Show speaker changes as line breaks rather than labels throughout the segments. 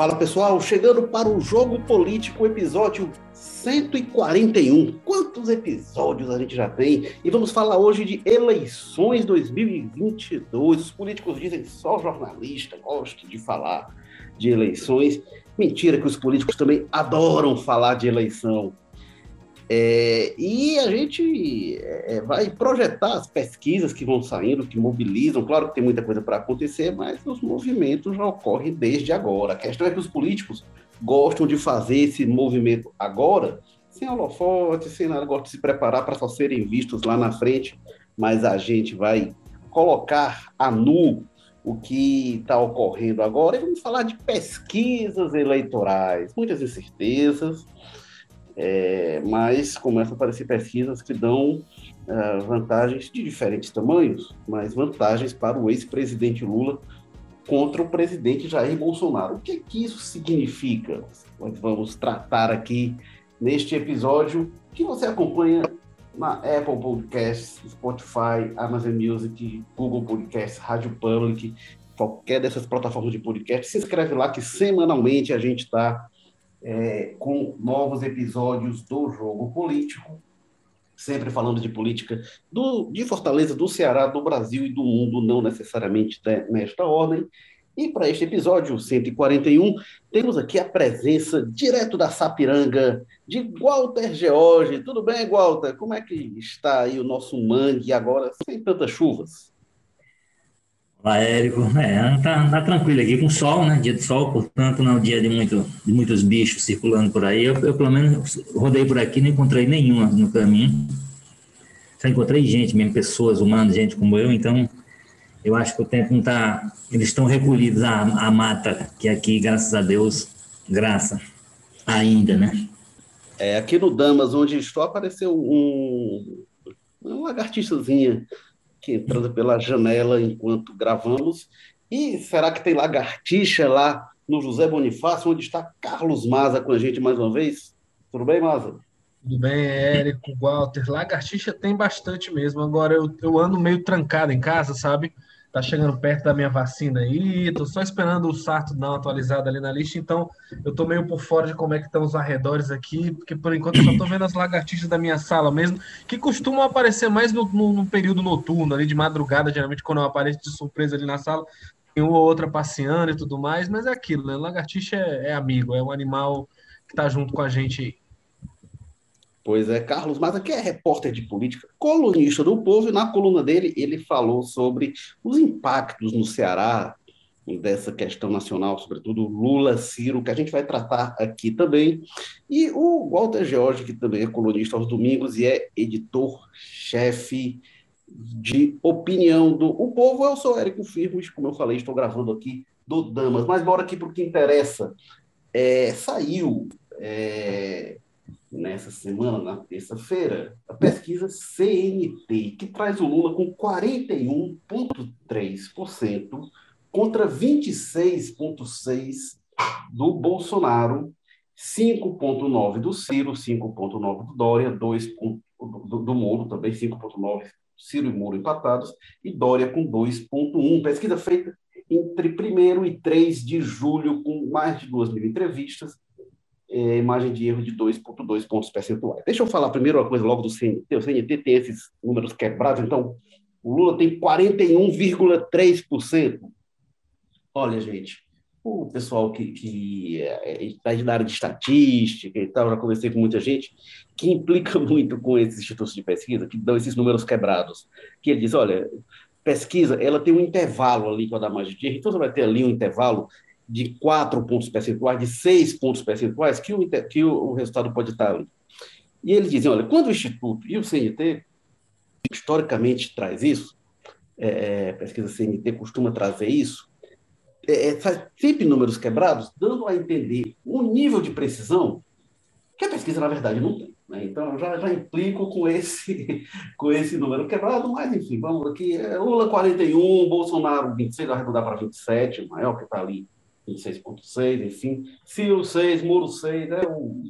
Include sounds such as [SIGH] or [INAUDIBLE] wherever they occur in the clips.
Fala pessoal, chegando para o Jogo Político, episódio 141. Quantos episódios a gente já tem? E vamos falar hoje de eleições 2022. Os políticos dizem só jornalista gosta de falar de eleições. Mentira que os políticos também adoram falar de eleição. É, e a gente é, vai projetar as pesquisas que vão saindo, que mobilizam. Claro que tem muita coisa para acontecer, mas os movimentos já ocorrem desde agora. A questão é que os políticos gostam de fazer esse movimento agora, sem holofote, sem nada, gostam de se preparar para só serem vistos lá na frente, mas a gente vai colocar a nu o que está ocorrendo agora e vamos falar de pesquisas eleitorais, muitas incertezas é, mas começam a aparecer pesquisas que dão uh, vantagens de diferentes tamanhos, mas vantagens para o ex-presidente Lula contra o presidente Jair Bolsonaro. O que, que isso significa? Nós vamos tratar aqui neste episódio que você acompanha na Apple Podcasts, Spotify, Amazon Music, Google Podcasts, Rádio Public, qualquer dessas plataformas de podcast. Se inscreve lá que semanalmente a gente está é, com novos episódios do Jogo Político, sempre falando de política do, de Fortaleza, do Ceará, do Brasil e do mundo, não necessariamente nesta ordem. E para este episódio 141, temos aqui a presença direto da Sapiranga de Walter George. Tudo bem, Walter? Como é que está aí o nosso mangue agora sem tantas chuvas?
Olá, Érico. É, tá, tá tranquilo aqui com sol, né? Dia de sol, portanto, não é um dia de, muito, de muitos bichos circulando por aí. Eu, eu, pelo menos, rodei por aqui, não encontrei nenhuma no caminho. Só encontrei gente mesmo, pessoas, humanos, gente como eu, então eu acho que o tempo não tá. Eles estão recolhidos à, à mata, que aqui, graças a Deus, graça, ainda, né?
É, aqui no Damas, onde estou, apareceu um, uma lagartixazinha que entrando pela janela enquanto gravamos. E será que tem lagartixa lá no José Bonifácio, onde está Carlos Maza com a gente mais uma vez? Tudo bem, Maza?
Tudo bem, Érico, Walter. Lagartixa tem bastante mesmo. Agora eu, eu ando meio trancado em casa, sabe? Tá chegando perto da minha vacina aí, tô só esperando o Sarto dar uma atualizada ali na lista, então eu tô meio por fora de como é que estão os arredores aqui, porque por enquanto eu só tô vendo as lagartixas da minha sala mesmo, que costumam aparecer mais no, no, no período noturno, ali de madrugada, geralmente quando eu apareço de surpresa ali na sala, tem uma ou outra passeando e tudo mais, mas é aquilo, né? Lagartixa é, é amigo, é um animal que tá junto com a gente.
Pois é, Carlos Maza, que é repórter de política, colunista do Povo, e na coluna dele ele falou sobre os impactos no Ceará dessa questão nacional, sobretudo Lula, Ciro, que a gente vai tratar aqui também, e o Walter George, que também é colunista aos domingos e é editor-chefe de opinião do O Povo. Eu sou Érico Firmos, como eu falei, estou gravando aqui do Damas, mas bora aqui para o que interessa. É, saiu é, nessa semana, na terça-feira, a pesquisa CNT, que traz o Lula com 41,3% contra 26,6% do Bolsonaro, 5,9% do Ciro, 5,9% do Dória, 2% do, do Moro, também 5,9% Ciro e Moro empatados, e Dória com 2,1%. Pesquisa feita entre 1 e 3 de julho, com mais de 2 mil entrevistas, é, imagem de erro de 2,2 pontos percentuais. Deixa eu falar primeiro uma coisa logo do CNT. O CNT tem esses números quebrados, então o Lula tem 41,3%. Olha, gente, o pessoal que, que é, está na área de estatística e tal, já conversei com muita gente, que implica [LAUGHS] muito com esses institutos de pesquisa, que dão esses números quebrados, que ele diz, olha, pesquisa, ela tem um intervalo ali com a da margem de erro, então você vai ter ali um intervalo de 4 pontos percentuais, de 6 pontos percentuais, que o, que o, o resultado pode estar ali. E eles dizem, olha, quando o Instituto e o CNT, historicamente, traz isso, é, é pesquisa CNT costuma trazer isso, é, é, sempre números quebrados, dando a entender um nível de precisão que a pesquisa, na verdade, não tem. Né? Então, já, já implico com esse, [LAUGHS] com esse número quebrado, mas, enfim, vamos aqui. É, Lula 41, Bolsonaro 26, arredondar para 27, o maior que está ali 26.6, enfim. Ciro 6, Muro 6, é, o,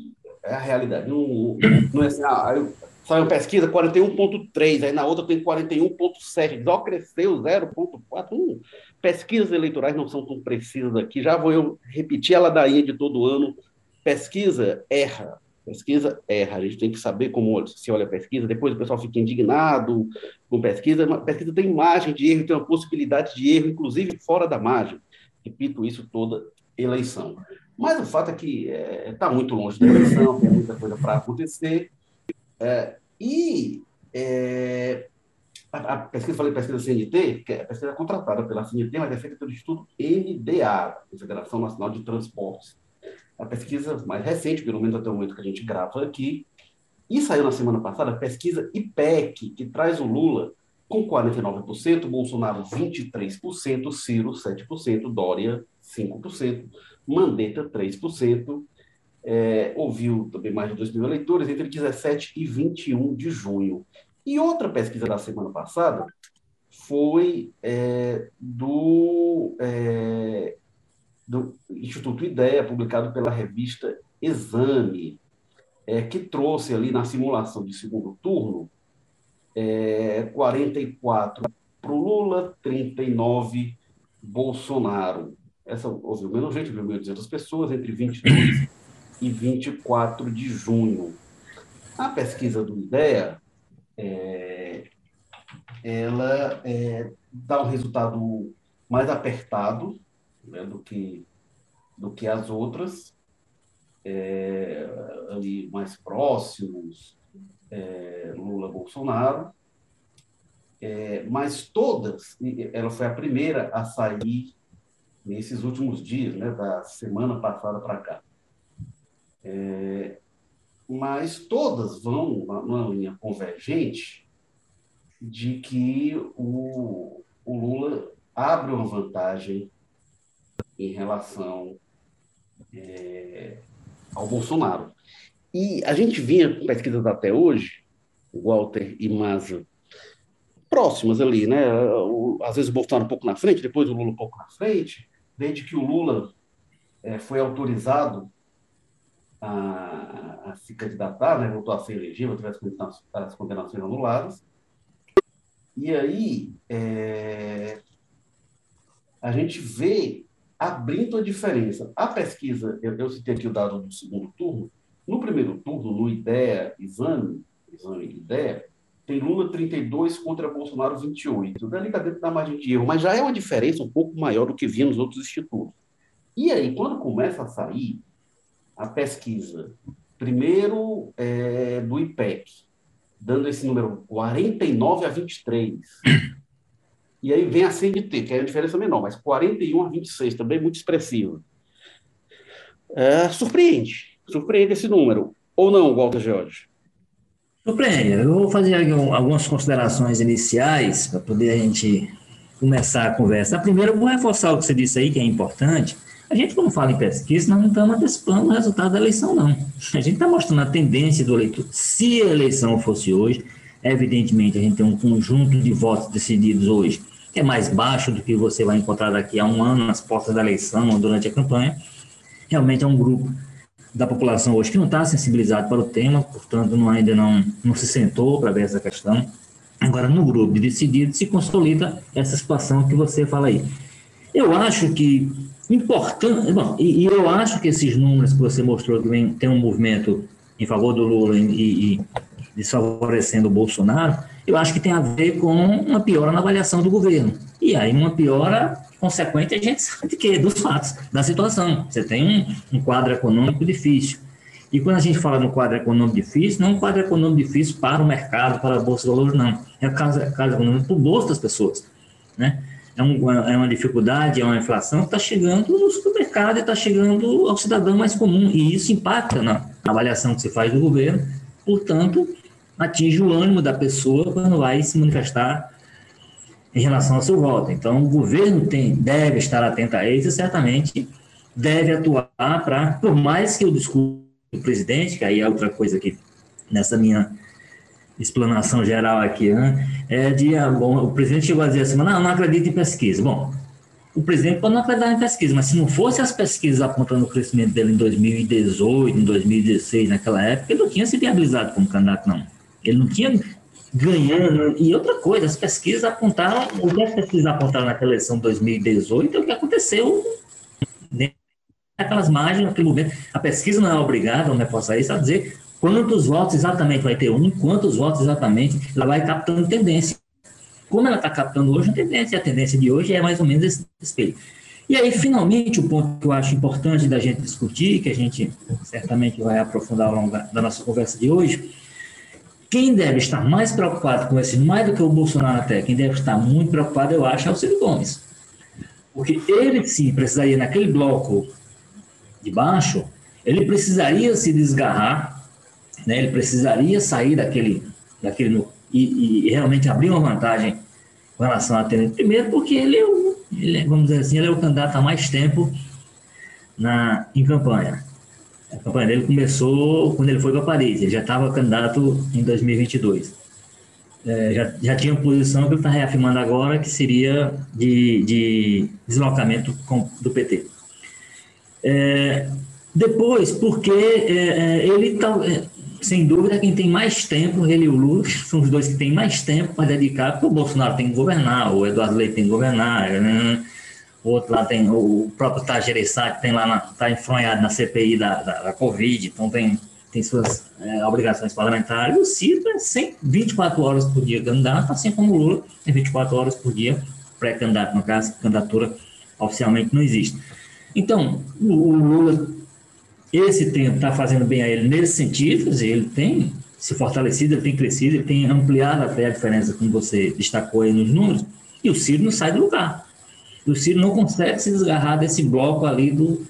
é a realidade. Não, não é assim, ah, eu, saiu pesquisa 41.3, aí na outra tem 41.7, só cresceu 0.4. Hum, pesquisas eleitorais não são tão precisas aqui. Já vou eu repetir a ladainha de todo ano. Pesquisa erra. Pesquisa erra. A gente tem que saber como se olha a pesquisa. Depois o pessoal fica indignado com pesquisa. Pesquisa tem margem de erro, tem uma possibilidade de erro, inclusive fora da margem. Repito isso toda eleição. Mas o fato é que está é, tá muito longe da eleição, tem muita coisa para acontecer. É, e é, a, a, pesquisa, falei pesquisa CNT, que é a pesquisa contratada pela CNT, mas é feita pelo Instituto NDA, Confederação Nacional de Transportes. A pesquisa mais recente, pelo menos até o momento que a gente grava aqui, e saiu na semana passada a pesquisa IPEC, que traz o Lula com 49%, Bolsonaro 23%, Ciro 7%, Dória 5%, Mandetta 3%, é, ouviu também mais de 2 mil eleitores entre 17 e 21 de junho. E outra pesquisa da semana passada foi é, do, é, do Instituto Ideia, publicado pela revista Exame, é, que trouxe ali na simulação de segundo turno é, 44 para o Lula, 39 Bolsonaro essa ouviu menos gente, viu 1.200 pessoas, entre 22 e 24 de junho. A pesquisa do IDEA, é, ela é, dá um resultado mais apertado né, do, que, do que as outras, é, ali mais próximos, é, Lula-Bolsonaro, é, mas todas, ela foi a primeira a sair nesses últimos dias, né, da semana passada para cá. É, mas todas vão numa linha convergente de que o, o Lula abre uma vantagem em relação é, ao Bolsonaro. E a gente vinha com pesquisas até hoje, Walter e Maza, próximas ali, né? Às vezes o Bolsonaro um pouco na frente, depois o Lula um pouco na frente, desde que o Lula é, foi autorizado a, a, se candidatar, né, voltou a ser elegível, tivesse as condenações anuladas. E aí é, a gente vê abrindo a diferença. A pesquisa, eu, eu citei aqui o dado do segundo turno, no primeiro turno, no IDEA, exame, exame IDEA, tem Lula 32 contra Bolsonaro 28. Dali está dentro da margem de erro, mas já é uma diferença um pouco maior do que via nos outros institutos. E aí, quando começa a sair a pesquisa, primeiro é, do IPEC, dando esse número 49 a 23, e aí vem a CNT, que é a diferença menor, mas 41 a 26, também muito expressivo. É, surpreende, surpreende esse número. Ou não, Walter George?
Surpreende. Eu vou fazer algumas considerações iniciais para poder a gente começar a conversa. Primeiro, eu vou reforçar o que você disse aí, que é importante. A gente, quando fala em pesquisa, nós não estamos antecipando o resultado da eleição, não. A gente está mostrando a tendência do eleitor. Se a eleição fosse hoje, evidentemente, a gente tem um conjunto de votos decididos hoje que é mais baixo do que você vai encontrar daqui a um ano nas portas da eleição ou durante a campanha. Realmente é um grupo da população hoje que não está sensibilizado para o tema, portanto, não, ainda não, não se sentou para ver essa questão. Agora, no grupo de decidido, se consolida essa situação que você fala aí. Eu acho que importante, bom, e, e eu acho que esses números que você mostrou que vem, tem um movimento em favor do Lula e, e desfavorecendo o Bolsonaro, eu acho que tem a ver com uma piora na avaliação do governo. E aí uma piora consequente, a gente sabe que dos fatos, da situação. Você tem um, um quadro econômico difícil. E quando a gente fala no quadro econômico difícil, não é um quadro econômico difícil para o mercado, para a Bolsa de Valores, não. É um é caso econômico para o bolso das pessoas. Né? É, um, é uma dificuldade, é uma inflação que está chegando no supermercado e está chegando ao cidadão mais comum. E isso impacta na avaliação que se faz do governo. Portanto, atinge o ânimo da pessoa quando vai se manifestar em relação ao seu voto. Então, o governo tem, deve estar atento a isso e certamente deve atuar para, por mais que o discurso do presidente, que aí é outra coisa que nessa minha explanação geral aqui, né, é de, ah, bom, o presidente chegou a dizer assim, não, não acredito em pesquisa. Bom, o presidente pode não acreditar em pesquisa, mas se não fosse as pesquisas apontando o crescimento dele em 2018, em 2016, naquela época, ele não tinha se viabilizado como candidato, não. Ele não tinha ganhando. E outra coisa, as pesquisas apontaram, o que as pesquisas apontaram naquela eleição de 2018 é o que aconteceu naquelas margens, naquele momento. A pesquisa não é obrigada, não é possa isso, a dizer quantos votos exatamente vai ter um, quantos votos exatamente, ela vai captando tendência. Como ela está captando hoje a tendência, a tendência de hoje é mais ou menos esse espelho. E aí, finalmente, o ponto que eu acho importante da gente discutir, que a gente certamente vai aprofundar ao longo da nossa conversa de hoje, quem deve estar mais preocupado com esse, mais do que o Bolsonaro até, quem deve estar muito preocupado, eu acho, é o Ciro Gomes. Porque ele sim precisaria, naquele bloco de baixo, ele precisaria se desgarrar, né? ele precisaria sair daquele, daquele e, e realmente abrir uma vantagem com relação a Temer. Primeiro, porque ele é, o, ele é, vamos dizer assim, ele é o candidato há mais tempo na, em campanha. A campanha dele começou quando ele foi para Paris, ele já estava candidato em 2022. É, já, já tinha posição que ele está reafirmando agora, que seria de, de deslocamento com, do PT. É, depois, porque é, é, ele tá, é, sem dúvida, quem tem mais tempo, ele e o Lula, [LAUGHS] são os dois que têm mais tempo para dedicar, porque o Bolsonaro tem que governar, o Eduardo Leite tem que governar, né? O outro lá tem, o próprio Tajeressá, que tem lá, está enfronhado na CPI da, da, da, Covid, então tem, tem suas é, obrigações parlamentares. O Ciro é 100, 24 horas por dia candidato, assim como o Lula é 24 horas por dia pré-candidato, no caso, candidatura oficialmente não existe. Então, o, o Lula, esse tempo está fazendo bem a ele nesse sentido, ele tem se fortalecido, ele tem crescido, ele tem ampliado até a diferença, como você destacou aí nos números, e o Ciro não sai do lugar o Ciro não consegue se desgarrar desse bloco ali do,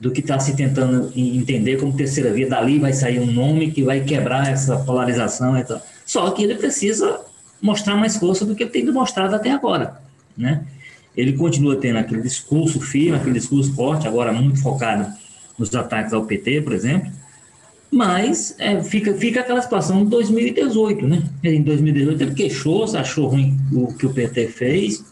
do que está se tentando entender como terceira via. Dali vai sair um nome que vai quebrar essa polarização. Então. Só que ele precisa mostrar mais força do que ele tem demonstrado até agora. Né? Ele continua tendo aquele discurso firme, aquele discurso forte, agora muito focado nos ataques ao PT, por exemplo, mas é, fica, fica aquela situação de 2018, né? Em 2018 ele queixou, achou ruim o que o PT fez,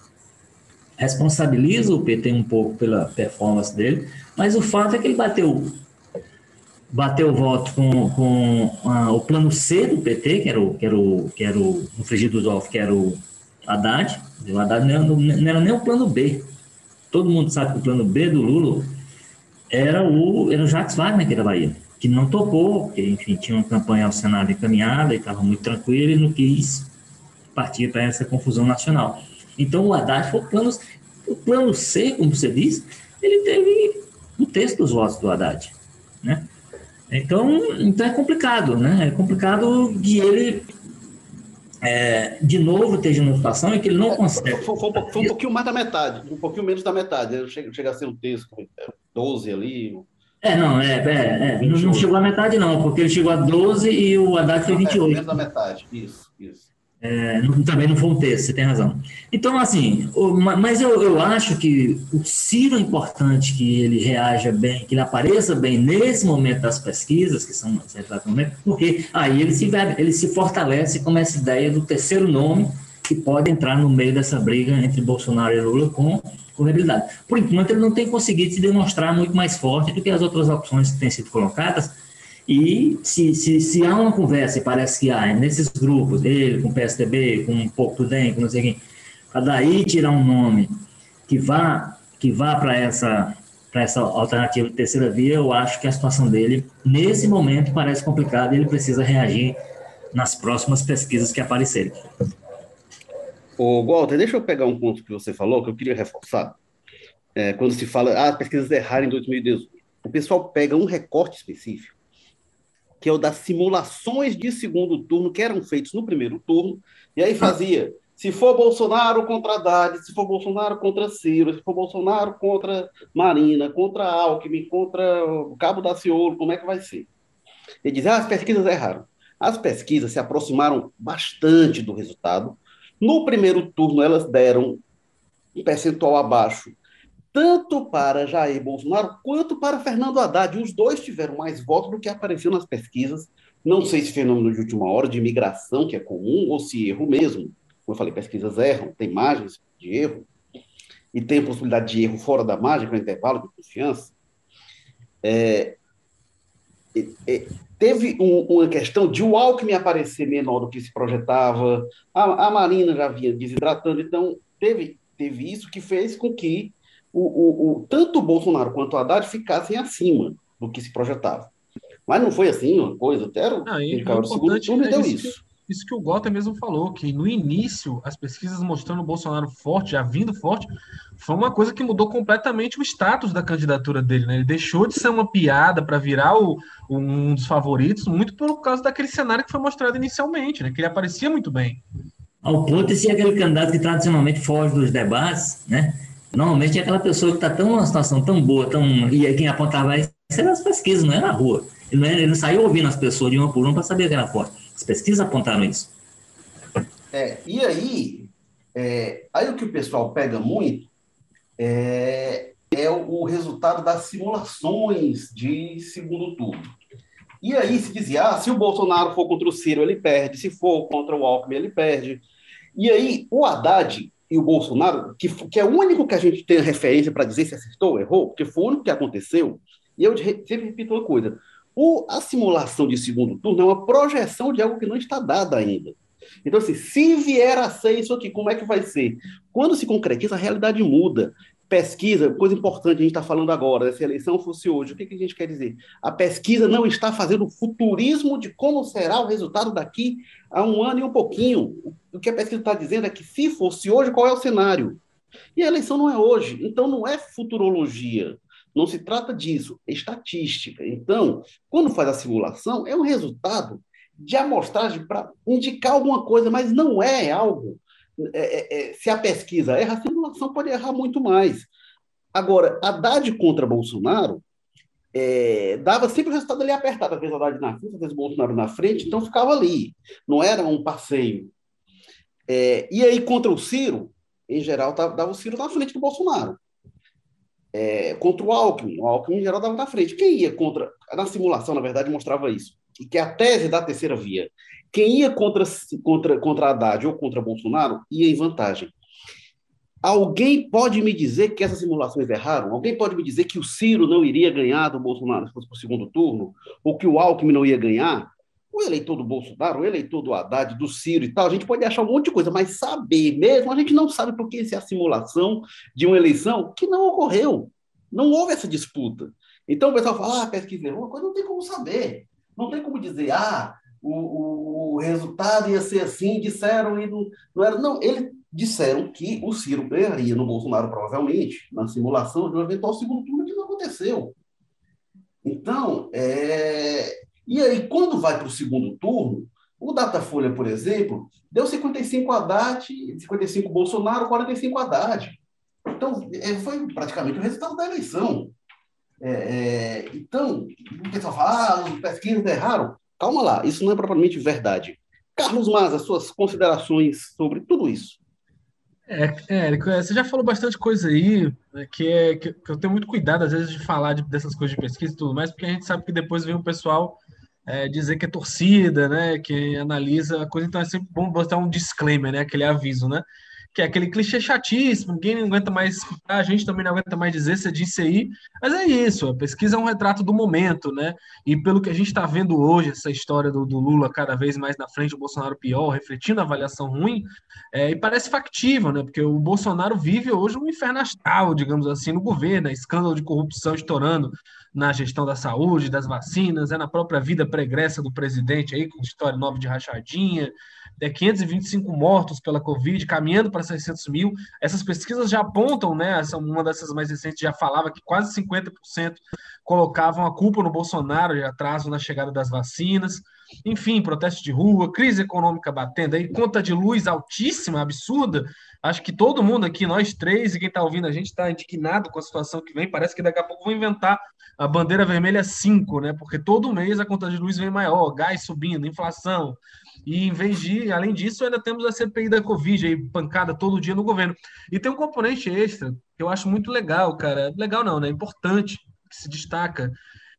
responsabiliza o PT um pouco pela performance dele, mas o fato é que ele bateu bateu voto com, com o plano C do PT, que era o, que era o, que era o, no Frigir dos que era o Haddad, o Haddad não era, não era, nem o plano B. Todo mundo sabe que o plano B do Lula era o, era o Jacques Wagner aqui da Bahia, que não topou, porque, enfim, tinha uma campanha ao Senado encaminhada e estava muito tranquilo e não quis partir para essa confusão nacional. Então, o Haddad foi o plano, o plano C, como você diz, ele teve um terço dos votos do Haddad, né? Então, então é complicado, né? É complicado de ele, é, de novo, esteja numa situação em que ele não consegue...
Foi, foi, foi, um pouquinho mais da metade, um pouquinho menos da metade. Chega, chega a ser um terço, 12 ali...
É, não, é, é, é não, chegou à metade não, porque ele chegou a 12 e o Haddad foi 28. É,
menos da metade, isso, isso.
É, também não foi um texto, você tem razão. Então, assim, mas eu, eu acho que o Ciro é importante que ele reaja bem, que ele apareça bem nesse momento das pesquisas, que são exatamente, porque aí ele se, ele se fortalece com essa ideia do terceiro nome que pode entrar no meio dessa briga entre Bolsonaro e Lula com, habilidade. Por enquanto, ele não tem conseguido se demonstrar muito mais forte do que as outras opções que têm sido colocadas, e se, se, se há uma conversa, e parece que há, nesses grupos, ele com o PSDB, com pouco do DEM, com não sei quem, para daí tirar um nome que vá, que vá para essa, essa alternativa de terceira via, eu acho que a situação dele, nesse momento, parece complicada e ele precisa reagir nas próximas pesquisas que aparecerem.
Ô, Walter, deixa eu pegar um ponto que você falou, que eu queria reforçar. É, quando se fala, ah, as pesquisas erraram em 2018. O pessoal pega um recorte específico que é o das simulações de segundo turno que eram feitos no primeiro turno, e aí fazia, se for Bolsonaro contra Haddad, se for Bolsonaro contra Ciro, se for Bolsonaro contra Marina, contra Alckmin, contra o Cabo da Ciolo, como é que vai ser? Ele diz, ah, as pesquisas erraram. As pesquisas se aproximaram bastante do resultado. No primeiro turno, elas deram um percentual abaixo tanto para Jair Bolsonaro quanto para Fernando Haddad. Os dois tiveram mais votos do que apareceu nas pesquisas. Não sei se fenômeno de última hora, de imigração, que é comum, ou se erro mesmo. Como eu falei, pesquisas erram, tem margens de erro, e tem possibilidade de erro fora da margem, com intervalo de confiança. É... teve um, uma questão de o Alckmin aparecer menor do que se projetava, a, a Marina já vinha desidratando, então teve, teve isso que fez com que o, o, o, tanto o Bolsonaro quanto o Haddad ficassem acima do que se projetava. Mas não foi assim uma coisa, até o
ah, e, o segundo turno é deu isso. isso. Isso que o Gota mesmo falou, que no início as pesquisas mostrando o Bolsonaro forte, já vindo forte, foi uma coisa que mudou completamente o status da candidatura dele. Né? Ele deixou de ser uma piada para virar o, um dos favoritos, muito por causa daquele cenário que foi mostrado inicialmente, né? que ele aparecia muito bem.
Ao ponto de ser aquele candidato que tradicionalmente foge dos debates, né? Normalmente é aquela pessoa que está tão numa situação tão boa, tão e quem apontava isso era as pesquisas, não é na rua. Ele não, ele não saiu ouvindo as pessoas de uma por uma para saber que era forte. As pesquisas apontaram isso.
É, e aí, é, aí o que o pessoal pega muito é, é o, o, resultado das simulações de segundo turno. E aí se dizia, ah, se o Bolsonaro for contra o Ciro, ele perde, se for contra o Alckmin, ele perde. E aí o Haddad e o Bolsonaro, que, que é o único que a gente tem referência para dizer se acertou ou errou, porque foi o único que aconteceu, e eu sempre repito uma coisa, o, a simulação de segundo turno é uma projeção de algo que não está dado ainda. Então, assim, se vier a ser isso aqui, como é que vai ser? Quando se concretiza, a realidade muda. Pesquisa, coisa importante, a gente está falando agora, se a eleição fosse hoje, o que, que a gente quer dizer? A pesquisa não está fazendo futurismo de como será o resultado daqui a um ano e um pouquinho. O que a pesquisa está dizendo é que, se fosse hoje, qual é o cenário? E a eleição não é hoje, então não é futurologia. Não se trata disso, é estatística. Então, quando faz a simulação, é um resultado de amostragem para indicar alguma coisa, mas não é algo. É, é, é, se a pesquisa erra, a simulação pode errar muito mais. Agora, Haddad contra Bolsonaro é, dava sempre o resultado ali apertado, às vezes Haddad na frente, às vezes Bolsonaro na frente, então ficava ali. Não era um passeio. É, e aí, contra o Ciro, em geral, dava o Ciro na frente do Bolsonaro é, contra o Alckmin. O Alckmin, em geral, estava na frente. Quem ia contra. Na simulação, na verdade, mostrava isso. E que a tese da terceira via. Quem ia contra, contra, contra Haddad ou contra Bolsonaro ia em vantagem. Alguém pode me dizer que essas simulações erraram? Alguém pode me dizer que o Ciro não iria ganhar do Bolsonaro se fosse para o segundo turno? Ou que o Alckmin não ia ganhar? O eleitor do Bolsonaro, o eleitor do Haddad, do Ciro e tal, a gente pode achar um monte de coisa, mas saber mesmo, a gente não sabe porque isso é a simulação de uma eleição que não ocorreu. Não houve essa disputa. Então o pessoal fala, ah, pesquisa errou, coisa não tem como saber. Não tem como dizer, ah, o, o, resultado ia ser assim, disseram e não, não era. Não, eles disseram que o Ciro ganharia no Bolsonaro, provavelmente, na simulação de um eventual segundo turno, que não aconteceu. Então, é, e aí, quando vai para o segundo turno, o Datafolha, por exemplo, deu 55 Haddad, 55 Bolsonaro, 45 Haddad. Então, é, foi praticamente o resultado da eleição. É, é, então, o pessoal fala, ah, os pesquisas erraram. Calma lá, isso não é propriamente verdade. Carlos Maza, suas considerações sobre tudo isso.
É, Érico, é, você já falou bastante coisa aí, né, que, é, que, eu tenho muito cuidado, às vezes, de falar de, dessas coisas de pesquisa e tudo mais, porque a gente sabe que depois vem o pessoal é, dizer que é torcida, né? Que analisa a coisa, então é sempre bom botar um disclaimer, né? Aquele aviso, né? Que é aquele clichê chatíssimo, ninguém aguenta mais escutar, a gente também não aguenta mais dizer, você disse aí, mas é isso, a pesquisa é um retrato do momento, né? E pelo que a gente está vendo hoje, essa história do, do, Lula cada vez mais na frente, o Bolsonaro pior, refletindo a avaliação ruim, é, e parece factível, né? Porque o Bolsonaro vive hoje um inferno astral, digamos assim, no governo, né? escândalo de corrupção estourando na gestão da saúde, das vacinas, é na própria vida pregressa do presidente aí, com história nova de rachadinha, é 525 mortos pela Covid, caminhando para 600 mil. Essas pesquisas já apontam, né? Essa, uma dessas mais recentes já falava que quase 50% colocavam a culpa no Bolsonaro de atraso na chegada das vacinas. Enfim, protesto de rua, crise econômica batendo aí, conta de luz altíssima, absurda. Acho que todo mundo aqui, nós três e quem está ouvindo a gente, está indignado com a situação que vem. Parece que daqui a pouco vão inventar a bandeira vermelha 5, né? Porque todo mês a conta de luz vem maior, gás subindo, inflação. E em vez de, além disso, ainda temos a CPI da Covid aí, pancada todo dia no governo. E tem um componente extra que eu acho muito legal, cara. Legal não, né? Importante, que se destaca,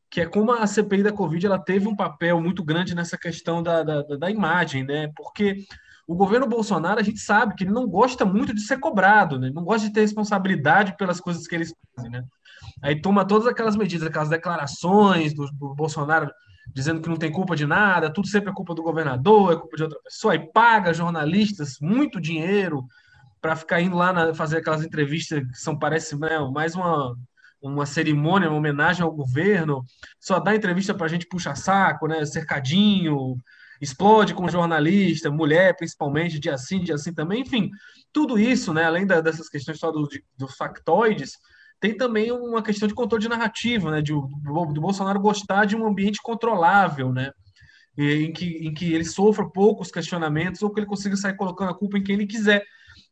que é como a CPI da Covid ela teve um papel muito grande nessa questão da, da, da imagem, né? Porque o governo Bolsonaro, a gente sabe que ele não gosta muito de ser cobrado, né? Ele não gosta de ter responsabilidade pelas coisas que eles fazem, né? Aí toma todas aquelas medidas, aquelas declarações do, do Bolsonaro dizendo que não tem culpa de nada, tudo sempre é culpa do governador, é culpa de outra pessoa, e paga jornalistas muito dinheiro para ficar indo lá na, fazer aquelas entrevistas que são, parece, né, mais uma, uma cerimônia, uma homenagem ao governo, só dá entrevista para a gente puxa saco, né, cercadinho, explode com jornalista, mulher principalmente, dia sim, dia assim também, enfim, tudo isso, né, além da, dessas questões só dos do factoides, tem também uma questão de controle de narrativa, né, de, do, do Bolsonaro gostar de um ambiente controlável, né, em que, em que ele sofra poucos questionamentos ou que ele consiga sair colocando a culpa em quem ele quiser.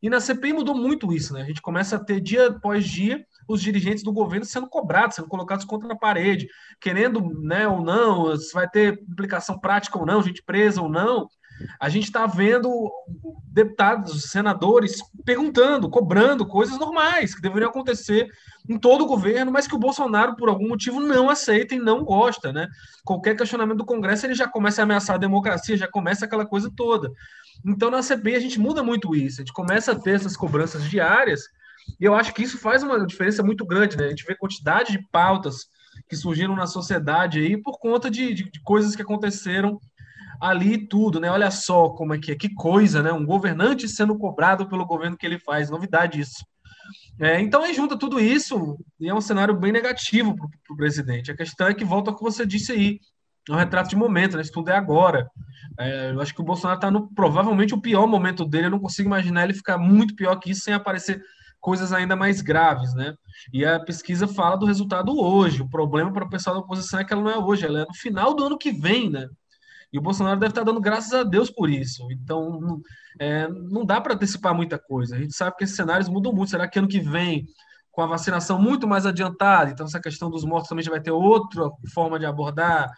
E na CPI mudou muito isso, né? A gente começa a ter dia após dia os dirigentes do governo sendo cobrados, sendo colocados contra a parede, querendo, né, ou não, se vai ter implicação prática ou não, gente presa ou não. A gente está vendo deputados, senadores perguntando, cobrando coisas normais que deveriam acontecer em todo o governo, mas que o Bolsonaro, por algum motivo, não aceita e não gosta. Né? Qualquer questionamento do Congresso ele já começa a ameaçar a democracia, já começa aquela coisa toda. Então, na CPI, a gente muda muito isso, a gente começa a ter essas cobranças diárias, e eu acho que isso faz uma diferença muito grande. Né? A gente vê quantidade de pautas que surgiram na sociedade aí por conta de, de, de coisas que aconteceram ali tudo, né? Olha só como é que é, que coisa, né? Um governante sendo cobrado pelo governo que ele faz, novidade isso. É, então aí junta tudo isso e é um cenário bem negativo para o presidente. A questão é que volta ao que você disse aí, é um retrato de momento, né? Isso tudo é agora. É, eu acho que o Bolsonaro está no provavelmente o pior momento dele. Eu não consigo imaginar ele ficar muito pior que isso sem aparecer coisas ainda mais graves, né? E a pesquisa fala do resultado hoje. O problema para o pessoal da oposição é que ela não é hoje, ela é no final do ano que vem, né? E o Bolsonaro deve estar dando graças a Deus por isso. Então, não, é, não dá para antecipar muita coisa. A gente sabe que esses cenários mudam muito. Será que ano que vem, com a vacinação muito mais adiantada, então essa questão dos mortos também já vai ter outra forma de abordar?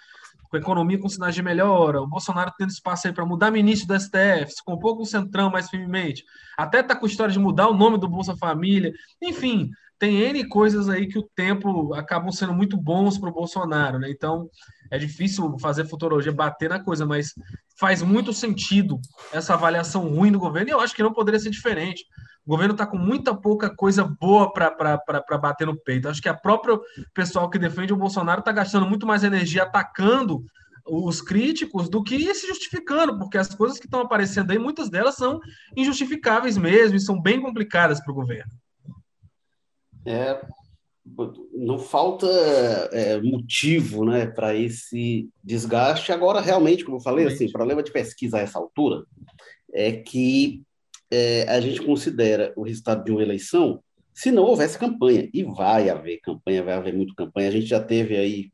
Com a economia com sinais de melhora, o Bolsonaro tendo espaço aí para mudar ministro do STF, se compor com o Centrão mais firmemente, até tá com história de mudar o nome do Bolsa Família, enfim, tem N coisas aí que o tempo acabam sendo muito bons para o Bolsonaro, né? Então é difícil fazer futurologia, bater na coisa, mas faz muito sentido essa avaliação ruim do governo, e eu acho que não poderia ser diferente. O governo está com muita pouca coisa boa para bater no peito. Acho que a própria pessoal que defende o Bolsonaro está gastando muito mais energia atacando os críticos do que se justificando, porque as coisas que estão aparecendo aí, muitas delas são injustificáveis mesmo e são bem complicadas para o governo.
É, não falta é, motivo né, para esse desgaste. Agora, realmente, como eu falei, assim, o problema de pesquisa a essa altura é que é, a gente considera o resultado de uma eleição se não houvesse campanha. E vai haver campanha, vai haver muito campanha. A gente já teve aí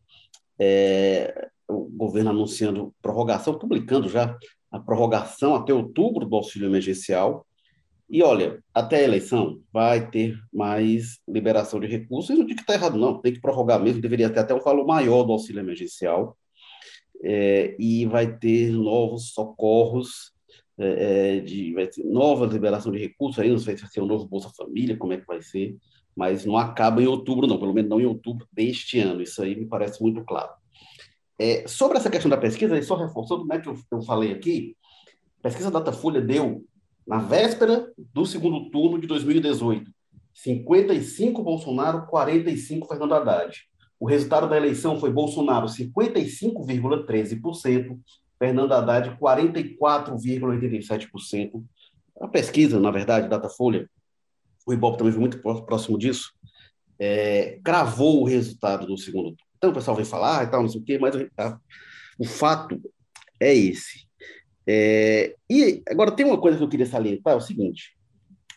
é, o governo anunciando prorrogação, publicando já a prorrogação até outubro do auxílio emergencial. E olha, até a eleição vai ter mais liberação de recursos. Não digo que está errado, não. Tem que prorrogar mesmo. Deveria ter até um valor maior do auxílio emergencial. É, e vai ter novos socorros, é, é de vai ter nova liberação de recursos. Aí não sei se vai ser um novo Bolsa Família, como é que vai ser. Mas não acaba em outubro, não. Pelo menos não em outubro deste ano. Isso aí me parece muito claro. É, sobre essa questão da pesquisa, só reforçando né, que eu, eu falei aqui, pesquisa Datafolha deu na véspera do segundo turno de 2018, 55 Bolsonaro, 45 Fernando Haddad. O resultado da eleição foi Bolsonaro 55,13%, Fernando Haddad 44,87%. A pesquisa, na verdade, Datafolha, o Ibope também foi muito próximo disso, é, cravou o resultado do segundo turno. Então o pessoal vem falar e tal, não sei o quê, mas tá? o fato é esse. É, e agora tem uma coisa que eu queria salientar, é o seguinte,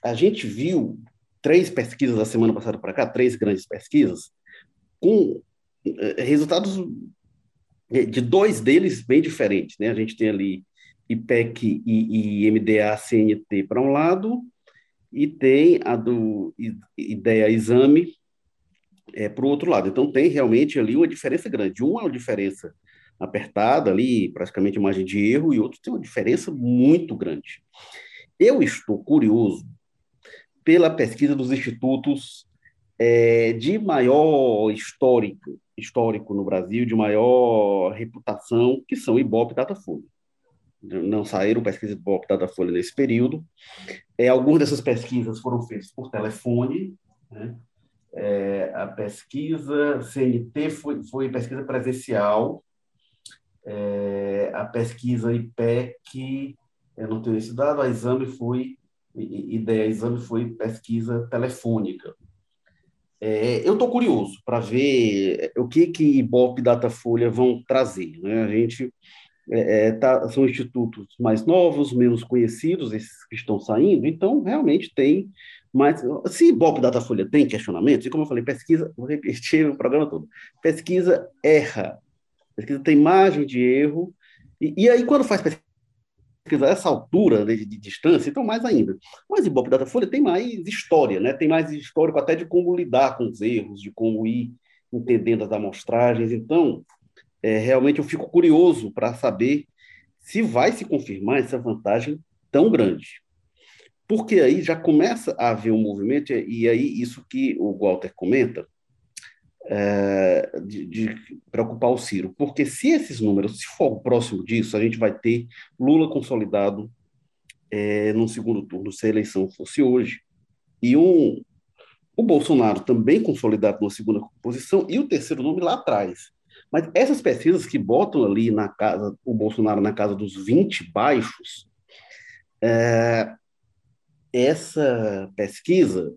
a gente viu três pesquisas da semana passada para cá, três grandes pesquisas, com é, resultados de dois deles bem diferentes, né? A gente tem ali IPEC e, e MDA CNT para um lado, e tem a do IDEA Exame é, para o outro lado. Então tem realmente ali uma diferença grande. Uma é uma diferença apertada ali, praticamente margem de erro, e outro tem uma diferença muito grande. Eu estou curioso pela pesquisa dos institutos é, de maior histórico, histórico no Brasil, de maior reputação, que são Ibope e Datafolha. Não saíram pesquisas Ibope e Datafolha nesse período. É, algumas dessas pesquisas foram feitas por telefone, né? É, a pesquisa CNT foi, foi pesquisa presencial, É, a pesquisa IPEC, eu não tenho esse dado, a exame foi, ideia, exame foi pesquisa telefônica. É, eu estou curioso para ver o que que Ibope e Datafolha vão trazer. Né? A gente é, é, tá, são institutos mais novos, menos conhecidos, esses que estão saindo, então realmente tem mais. Se Ibope Datafolha tem questionamentos, e como eu falei, pesquisa, vou repetir o programa todo, pesquisa erra, pesquisa tem margem de erro, e, e aí quando faz pesquisa essa altura de, de, distância, então mais ainda. Mas Ibope Datafolha tem mais história, né? tem mais histórico até de como lidar com os erros, de como ir entendendo as amostragens. Então, é, realmente eu fico curioso para saber se vai se confirmar essa vantagem tão grande. Porque aí já começa a haver um movimento, e aí isso que o Walter comenta, é, de, de, preocupar o Ciro, porque se esses números, se for próximo disso, a gente vai ter Lula consolidado é, no segundo turno, se a eleição fosse hoje, e um, o Bolsonaro também consolidado na segunda posição, e o terceiro nome lá atrás. Mas essas pesquisas que botam ali na casa, o Bolsonaro na casa dos 20 baixos, é, essa pesquisa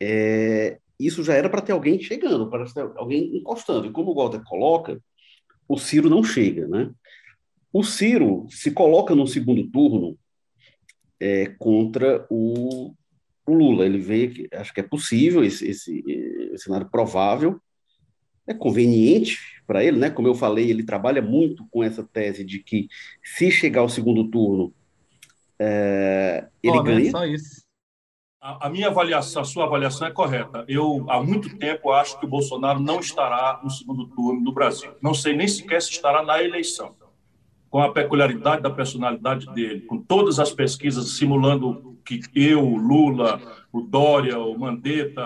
é, isso já era para ter alguém chegando, para ter alguém encostando. E como o Walter coloca, o Ciro não chega, né? O Ciro se coloca no segundo turno é, contra o, o, Lula. Ele vê que acho que é possível esse, esse, esse cenário provável, é conveniente para ele, né? Como eu falei, ele trabalha muito com essa tese de que se chegar ao segundo turno é, ele oh, ganha. Só isso.
A, minha avaliação, a sua avaliação é correta. Eu, há muito tempo, acho que o Bolsonaro não estará no segundo turno no Brasil. Não sei nem sequer se estará na eleição. Com a peculiaridade da personalidade dele, com todas as pesquisas simulando que eu, Lula, o Dória, o Mandetta,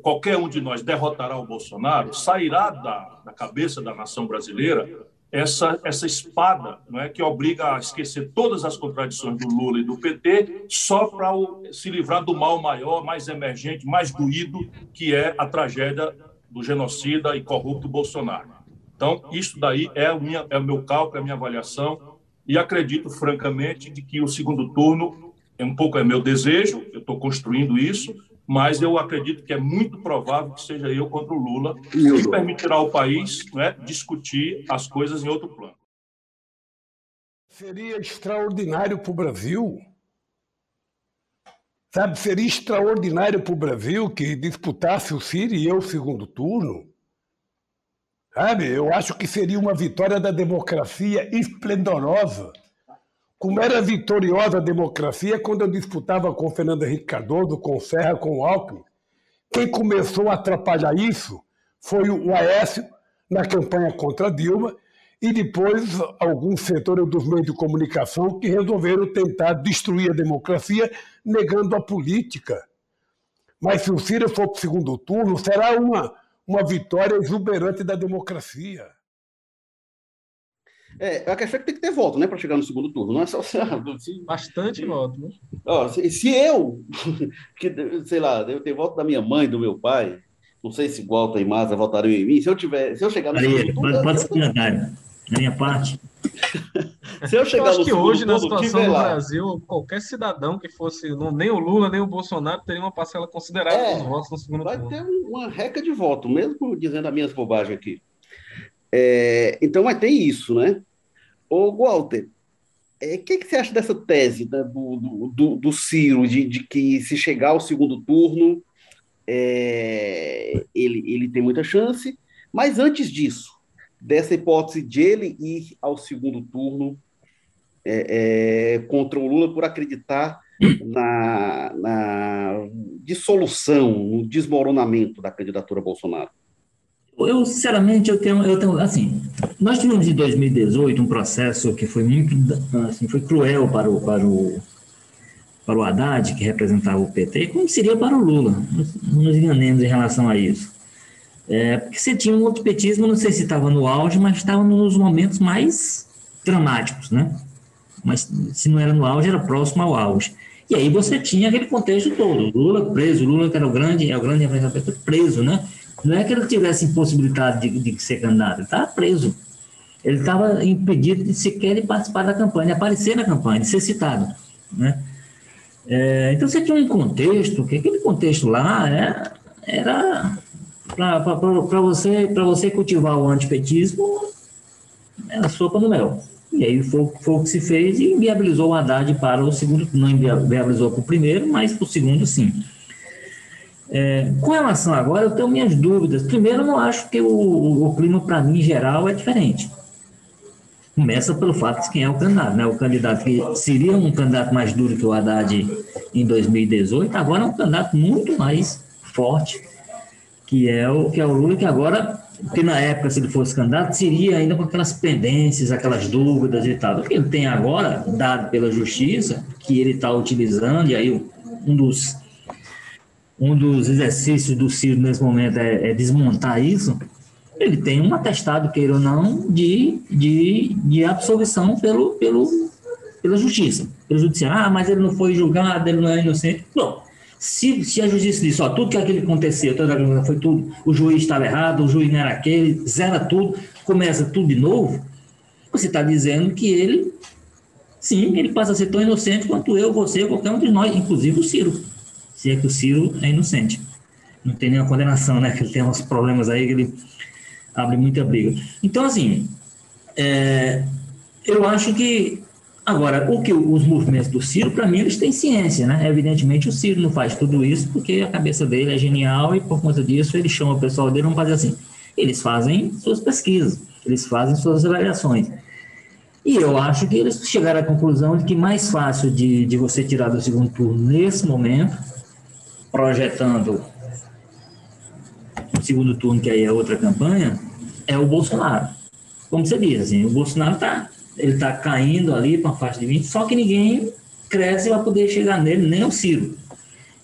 qualquer um de nós derrotará o Bolsonaro, sairá da, da cabeça da nação brasileira essa, essa espada não é, que obriga a esquecer todas as contradições do Lula e do PT só para se livrar do mal maior, mais emergente, mais doído, que é a tragédia do genocida e corrupto Bolsonaro. Então, isso daí é, o, minha, é o meu cálculo, é a minha avaliação, e acredito, francamente, de que o segundo turno, é um pouco é meu desejo, eu estou construindo isso, mas eu acredito que é muito provável que seja eu contra o Lula, que permitirá ao país né, discutir as coisas em outro plano.
Seria extraordinário para o Brasil. Sabe, seria extraordinário para o Brasil que disputasse o Ciro e eu o segundo turno. Sabe, eu acho que seria uma vitória da democracia esplendorosa. Como era vitoriosa a democracia quando eu disputava com Fernando Henrique Cardoso, com Serra, com o Alckmin. Quem começou a atrapalhar isso foi o Aécio, na campanha contra Dilma, e depois alguns setores dos meios de comunicação que resolveram tentar destruir a democracia, negando a política. Mas se o Ciro for para o segundo turno, será uma, uma vitória exuberante da democracia.
É, a questão é que tem que ter voto, né, para chegar no segundo turno. Não é só se,
bastante voto, né?
Ó, se, se, eu, [LAUGHS] que sei lá, eu tenho voto da minha mãe, do meu pai, não sei se Walter e Maza votariam em mim. Se eu tiver, se eu chegar no
segundo turno, pode, pode ser verdade. Na minha parte. [LAUGHS]
se eu chegar eu acho no que hoje na situação do Brasil, qualquer cidadão que fosse não, nem o Lula nem o Bolsonaro teria uma parcela considerável é, dos votos no segundo
vai
turno.
Vai ter uma reca de voto, mesmo dizendo as minhas bobagens aqui. É, então vai ter isso, né? Ô, Walter, o é, que, que, você acha dessa tese né, do, do, do, Ciro, de, de, que se chegar ao segundo turno, é, ele, ele tem muita chance, mas antes disso, dessa hipótese de ele ir ao segundo turno é, é contra o Lula por acreditar na, na dissolução, no desmoronamento da candidatura Bolsonaro?
Eu, sinceramente, eu tenho, eu tenho, assim, nós tivemos em 2018 um processo que foi muito, assim, foi cruel para o, para o, para o Haddad, que representava o PT, como seria para o Lula, não nos enganemos em relação a isso. É, porque você tinha um outro petismo, não sei se estava no auge, mas estava nos momentos mais dramáticos, né? Mas se não era no auge, era próximo ao auge. E aí você tinha aquele contexto todo, Lula preso, Lula que era o grande, é o grande representante preso, né? Não é que ele tivesse impossibilidade de, de ser candidato, ele estava preso. ele estava impedido de sequer de participar da campanha, de aparecer na campanha, de ser citado. Né? É, então você tinha um contexto, que aquele contexto lá é, era para você, você cultivar o antipetismo, era sopa no mel. E aí foi, foi o que se fez e viabilizou o Haddad para o segundo, não viabilizou para o primeiro, mas para o segundo sim. É, com relação agora, eu tenho minhas dúvidas. Primeiro, eu não acho que o, o clima, para mim, em geral, é diferente. Começa pelo fato de quem é o candidato. Né? O candidato que seria um candidato mais duro que o Haddad em 2018, agora é um candidato muito mais forte, que é o, que é o Lula, que agora, que na época, se ele fosse candidato, seria ainda com aquelas pendências, aquelas dúvidas e tal. O que ele tem agora, dado pela justiça, que ele está utilizando, e aí um dos um dos exercícios do Ciro nesse momento é, é, desmontar isso, ele tem um atestado, queira ou não, de, de, de absolvição pelo, pelo, pela justiça, pelo judiciário. Ah, mas ele não foi julgado, ele não é inocente. Bom, se, se a justiça diz, ó, tudo que aquilo aconteceu, toda a foi tudo, o juiz estava errado, o juiz não era aquele, zera tudo, começa tudo de novo, você está dizendo que ele, sim, ele passa a ser tão inocente quanto eu, você, qualquer um de nós, inclusive o Ciro se é que o Ciro é inocente. Não tem nenhuma condenação, né? Que ele tem uns problemas aí que ele abre muita briga. Então, assim, é, eu acho que. Agora, o que os movimentos do Ciro, para mim, eles têm ciência, né? Evidentemente, o Ciro não faz tudo isso porque a cabeça dele é genial e, por conta disso, ele chama o pessoal dele, vamos fazer assim. Eles fazem suas pesquisas, eles fazem suas avaliações. E eu acho que eles chegaram à conclusão de que mais fácil de, de você tirar do segundo turno nesse momento projetando o segundo turno, que aí é outra campanha, é o Bolsonaro. Como você diz, assim, o Bolsonaro está ele tá caindo ali para a faixa de 20, só que ninguém cresce para poder chegar nele, nem o Ciro.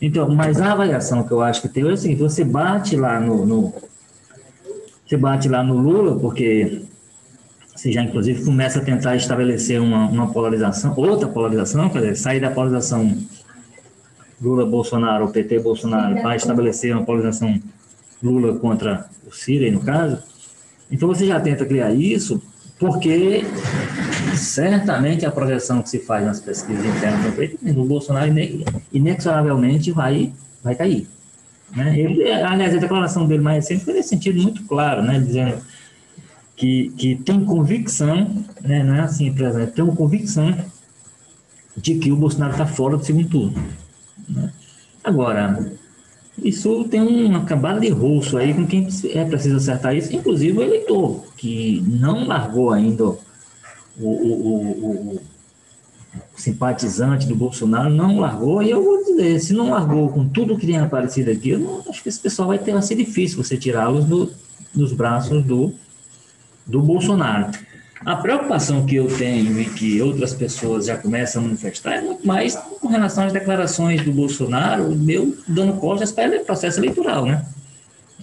Então, mas a avaliação que eu acho que tem é o seguinte, você bate lá no, no você bate lá no Lula, porque você já inclusive começa a tentar estabelecer uma, uma polarização, outra polarização, quer dizer, sair da polarização Lula Bolsonaro, o PT Bolsonaro, vai estabelecer uma polarização Lula contra o Ciro, no caso. Então você já tenta criar isso, porque certamente a projeção que se faz nas pesquisas internas do PT, o Bolsonaro inexoravelmente vai, vai cair. Né? Ele, aliás, a declaração dele mais recente foi nesse sentido muito claro, né? dizendo que, que tem convicção, né? não é assim, por exemplo, tem uma convicção de que o Bolsonaro está fora do segundo turno. Agora, isso tem uma cambada de rosto aí com quem é preciso acertar isso, inclusive o eleitor, que não largou ainda o, o, o, o, simpatizante do Bolsonaro, não largou, e eu vou dizer, se não largou com tudo que tem aparecido aqui, eu não, acho que esse pessoal vai ter, vai ser difícil você tirá-los do, dos braços do, do Bolsonaro. A preocupação que eu tenho e que outras pessoas já começam a manifestar é muito mais com relação às declarações do Bolsonaro, meu dando costas para o processo eleitoral, né?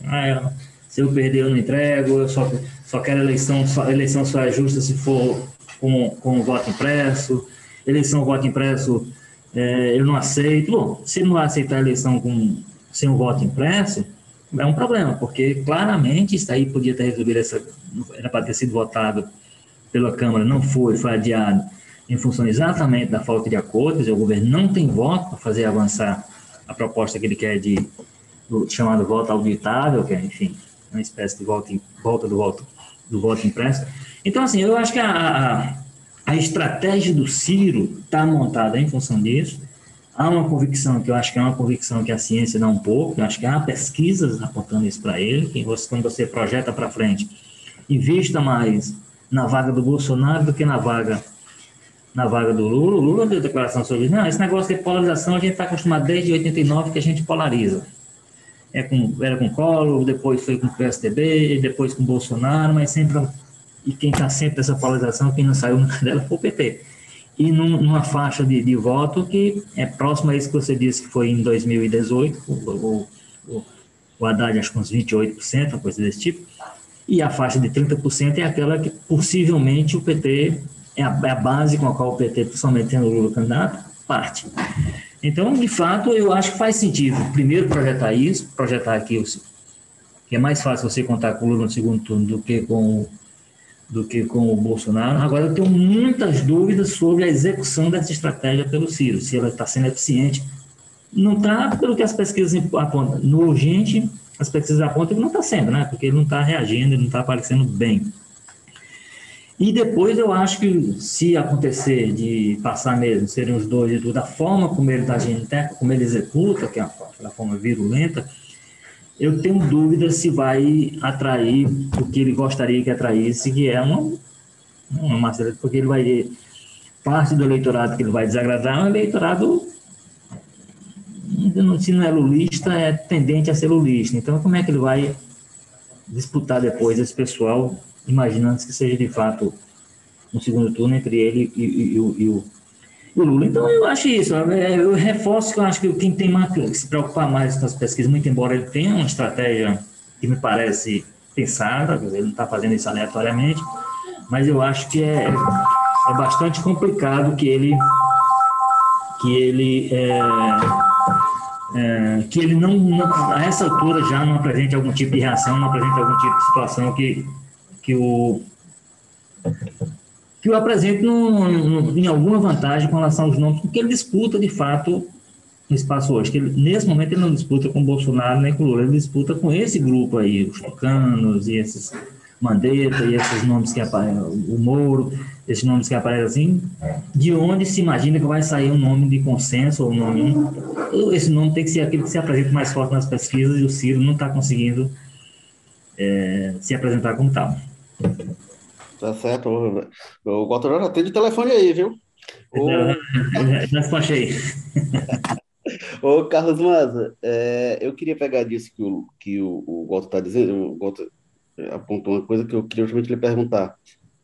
Ah, se eu perder, eu não entrego, eu só, só quero eleição, só, eleição só é justa se for com, com voto impresso, eleição voto impresso é, eu não aceito. Bom, se não aceitar a eleição com, sem o voto impresso, é um problema, porque claramente isso aí podia ter resolvido essa. Era para ter sido votado pela Câmara não foi, foi adiado em função exatamente da falta de acordo, o governo não tem voto para fazer avançar a proposta que ele quer de do, chamado voto auditável, que é, enfim, uma espécie de volta, volta do voto do voto impresso. Então, assim, eu acho que a, a, a estratégia do Ciro está montada em função disso. Há uma convicção, que eu acho que é uma convicção que a ciência dá um pouco, eu acho que há pesquisas apontando isso para ele, que você, quando você projeta para frente, invista mais na vaga do Bolsonaro do que na vaga na vaga do Lula. O Lula deu declaração sobre isso. Não, esse negócio de polarização a gente está acostumado desde 89 que a gente polariza. É com, era com Collor, depois foi com o PSDB, depois com Bolsonaro, mas sempre. E quem está sempre nessa polarização, quem não saiu [LAUGHS] dela foi o PT. E num, numa faixa de, de, voto que é próxima a isso que você disse que foi em 2018, o, o, o, o Haddad acho que uns 28%, uma coisa desse tipo e a faixa de 30% é aquela que possivelmente o PT, é a, é a base com a qual o PT, principalmente tendo o Lula candidato, parte. Então, de fato, eu acho que faz sentido, primeiro, projetar isso, projetar aqui, que é mais fácil você contar com o Lula no segundo turno do que com, do que com o Bolsonaro. Agora, eu tenho muitas dúvidas sobre a execução dessa estratégia pelo Ciro, se ela está sendo eficiente. Não está, pelo que as pesquisas apontam, no urgente, as pesquisas apontam que não está sendo, né? Porque ele não está reagindo, ele não está aparecendo bem. E depois eu acho que se acontecer de passar mesmo, serem os dois e tudo, a forma como ele está agindo, como ele executa, que é a forma virulenta, eu tenho dúvida se vai atrair o que ele gostaria que atraísse, que é uma, uma massa, porque ele vai parte do eleitorado que ele vai desagradar é um eleitorado se não é lulista, é tendente a ser lulista. Então, como é que ele vai disputar depois esse pessoal, imaginando que seja de fato um segundo turno entre ele e, e, e, e o o Lula. Então, eu acho isso. É, eu reforço que eu acho que quem tem que se preocupar mais com as pesquisas, muito embora ele tenha uma estratégia que me parece pensada, ele não está fazendo isso aleatoriamente, mas eu acho que é, é bastante complicado que ele que ele é, é, que ele não, não, a essa altura já não apresente algum tipo de reação, não apresente algum tipo de situação que, que o que o apresente no, no, em alguma vantagem com relação aos nomes, porque ele disputa, de fato, no espaço hoje. Que ele, nesse momento ele não disputa com o Bolsonaro nem com o Lula, ele disputa com esse grupo aí, os tucanos e esses Mandetta e esses nomes que aparecem, o Moro, esses nomes que aparecem assim, de onde se imagina que vai sair um nome de consenso ou um nome. Esse nome tem que ser aquele que se apresenta mais forte nas pesquisas e o Ciro não está conseguindo é, se apresentar como tal.
Tá certo. O Walter já tem de telefone aí, viu?
O... [LAUGHS] Já despachei. [LAUGHS]
Ô, Carlos Maza, é, eu queria pegar disso que o, que o, o Walter está dizendo. O Walter apontou uma coisa que eu queria justamente lhe perguntar.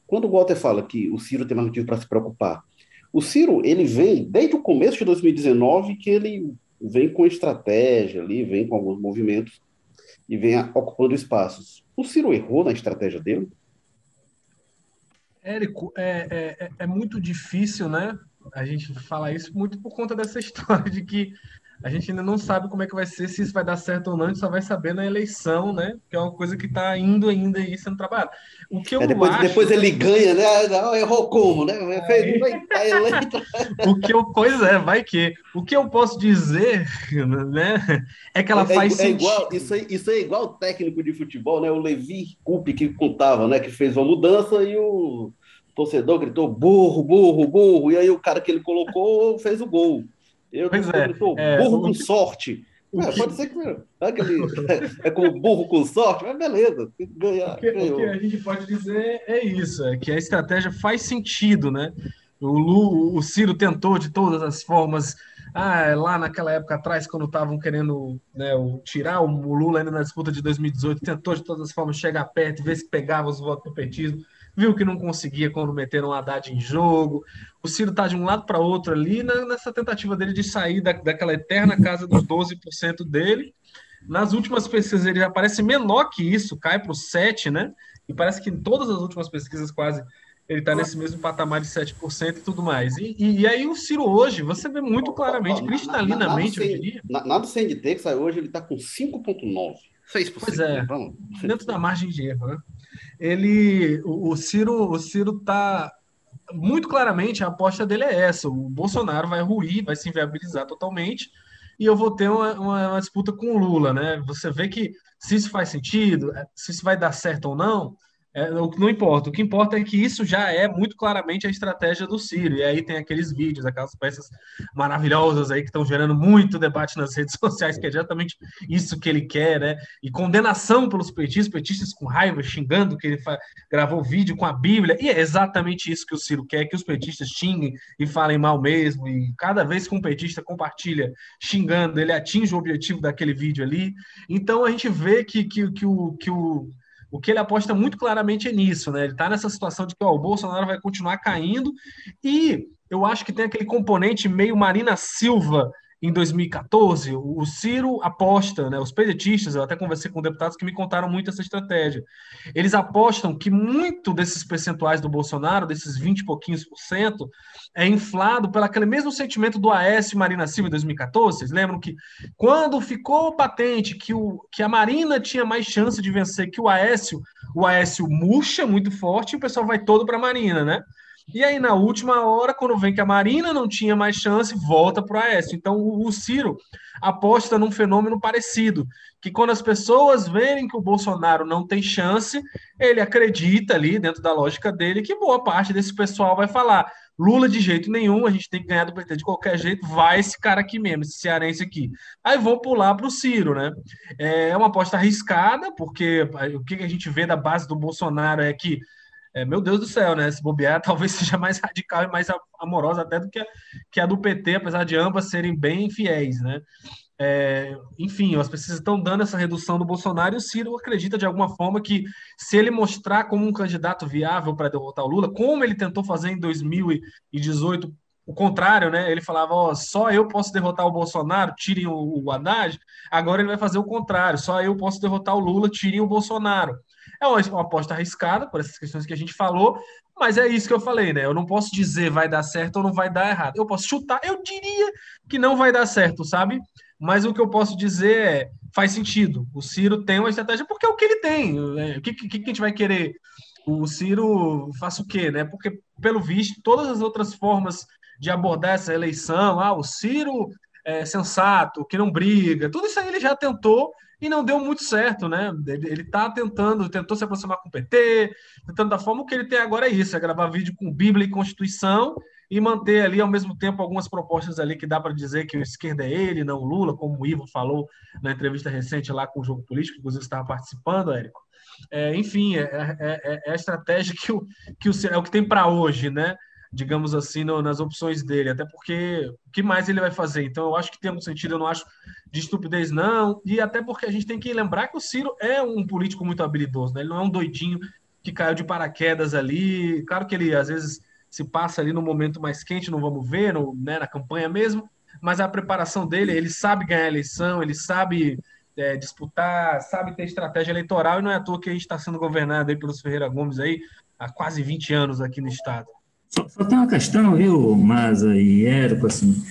Quando o Walter fala que o Ciro tem mais motivo para se preocupar, o Ciro, ele vem, desde o começo de 2019, que ele vem com estratégia ali, vem com alguns movimentos e vem ocupando espaços. O Ciro errou na estratégia dele?
Érico, é, é, é, é muito difícil, né? A gente falar isso muito por conta dessa [LAUGHS] história de que a gente ainda não sabe como é que vai ser, se isso vai dar certo ou não, a gente só vai saber na eleição, né? Que é uma coisa que está indo ainda aí sendo trabalhado.
O que eu é, depois, acho... depois ele ganha, né? Não, errou como, né? Fez,
tá eleito. o que eu, pois é, vai que. O que eu posso dizer, né? É que ela é, faz
é, sentido. Igual, isso, é, isso é igual o técnico de futebol, né? O Levi Coupe que contava, né? Que fez uma mudança e o torcedor gritou burro, burro, burro, e aí o cara que ele colocou fez o gol. Eu pois é, gritou é, burro com sorte. É, pode ser que é, aquele, [LAUGHS] é, como burro com sorte, mas beleza, ganhar,
o, que, o que a gente pode dizer é isso, é que a estratégia faz sentido, né? O, Lu, o Ciro tentou de todas as formas. Ah, lá naquela época atrás, quando estavam querendo né, tirar o Lula ainda na disputa de 2018, tentou de todas as formas chegar perto, ver se pegava os votos do petismo viu que não conseguia quando meteram o Haddad em jogo. O Ciro está de um lado para outro ali na, nessa tentativa dele de sair da, daquela eterna casa dos 12% dele. Nas últimas pesquisas ele aparece menor que isso, cai para o 7%, né? E parece que em todas as últimas pesquisas quase ele está nesse mesmo patamar de 7% e tudo mais. E, e, e, aí o Ciro hoje, você vê muito claramente, cristalinamente, eu diria.
Nada do CNT que sai hoje, ele está com 5,9%.
6%. Pois é, dentro da margem de erro, né? Ele, o, Ciro, o Ciro tá muito claramente a aposta dele é essa: o Bolsonaro vai ruir, vai se inviabilizar totalmente e eu vou ter uma, uma, uma disputa com o Lula, né? Você vê que se isso faz sentido, se isso vai dar certo ou não, é, não importa. O que importa é que isso já é muito claramente a estratégia do Ciro. E aí tem aqueles vídeos, aquelas peças maravilhosas aí que estão gerando muito debate nas [LAUGHS] redes sociais, que é exatamente isso que ele quer, né? E condenação pelos petistas, petistas com raiva, xingando que ele gravou vídeo com a Bíblia. E é exatamente isso que o Ciro quer, que os petistas xinguem e falem mal mesmo. E cada vez que um petista compartilha xingando, ele atinge o objetivo daquele vídeo ali. Então a gente vê que, que, que o. Que o o que ele aposta muito claramente é nisso, né? Ele está nessa situação de que ó, o Bolsonaro vai continuar caindo e eu acho que tem aquele componente meio Marina Silva em 2014, o Ciro aposta, né, os pedetistas, eu até conversei com deputados que me contaram muito essa estratégia. Eles apostam que muito desses percentuais do Bolsonaro, desses 20 e pouquinhos por cento, é inflado pelo aquele mesmo sentimento do Aécio Marina Silva em 2014. Vocês lembram que quando ficou patente que, o, que a Marina tinha mais chance de vencer que o Aécio, o Aécio murcha muito forte e o pessoal vai todo para a Marina, né? E aí, na última hora, quando vem que a Marina não tinha mais chance, volta para o Aécio. Então, o, Ciro aposta num fenômeno parecido, que quando as pessoas verem que o Bolsonaro não tem chance, ele acredita ali, dentro da lógica dele, que boa parte desse pessoal vai falar Lula de jeito nenhum, a gente tem que ganhar do PT de qualquer jeito, vai esse cara aqui mesmo, esse cearense aqui. Aí vão pular para o Ciro, né? É uma aposta arriscada, porque o que a gente vê da base do Bolsonaro é que é, meu Deus do céu, né? Se bobear, [LAUGHS] talvez seja mais radical e mais amorosa até do que a, que a do PT, apesar de ambas serem bem fiéis, né? É, enfim, as pesquisas estão dando essa redução do Bolsonaro e o Ciro acredita de alguma forma que se ele mostrar como um candidato viável para derrotar o Lula, como ele tentou fazer em 2018, o contrário, né? Ele falava, só eu posso derrotar o Bolsonaro, tirem o, o Haddad. Agora ele vai fazer o contrário, só eu posso derrotar o Lula, tirem o Bolsonaro. É uma, uma aposta arriscada, por essas questões que a gente falou, mas é isso que eu falei, né? Eu não posso dizer vai dar certo ou não vai dar errado. Eu posso chutar, eu diria que não vai dar certo, sabe? Mas o que eu posso dizer é faz sentido. O Ciro tem uma estratégia porque é o que ele tem. Né? O que, que, que a gente vai querer? O Ciro faça o quê, né? Porque, pelo visto, todas as outras formas de abordar essa eleição, ah, o Ciro é sensato, que não briga, tudo isso aí ele já tentou e não deu muito certo, né? Ele está tentando, tentou se aproximar com o PT, tentando da forma que ele tem agora é isso, é gravar vídeo com Bíblia e Constituição e manter ali ao mesmo tempo algumas propostas ali que dá para dizer que o esquerda é ele, não o Lula, como o Ivo falou na entrevista recente lá com o Jogo Político, inclusive estava participando, Érico. É, enfim, é, é, é, é, a estratégia que o, que o, é o que tem para hoje, né? Digamos assim, no, nas opções dele, até porque o que mais ele vai fazer? Então, eu acho que tem um sentido, eu não acho de estupidez, não, e até porque a gente tem que lembrar que o Ciro é um político muito habilidoso, né? ele não é um doidinho que caiu de paraquedas ali, claro que ele às vezes se passa ali no momento mais quente, não vamos ver, no, né, na campanha mesmo, mas a preparação dele, ele sabe ganhar a eleição, ele sabe é, disputar, sabe ter estratégia eleitoral, e não é à toa que a gente está sendo governado aí pelos Ferreira Gomes aí há quase 20 anos aqui no estado.
Só, só, tem uma questão, viu, Maza e Érico, assim.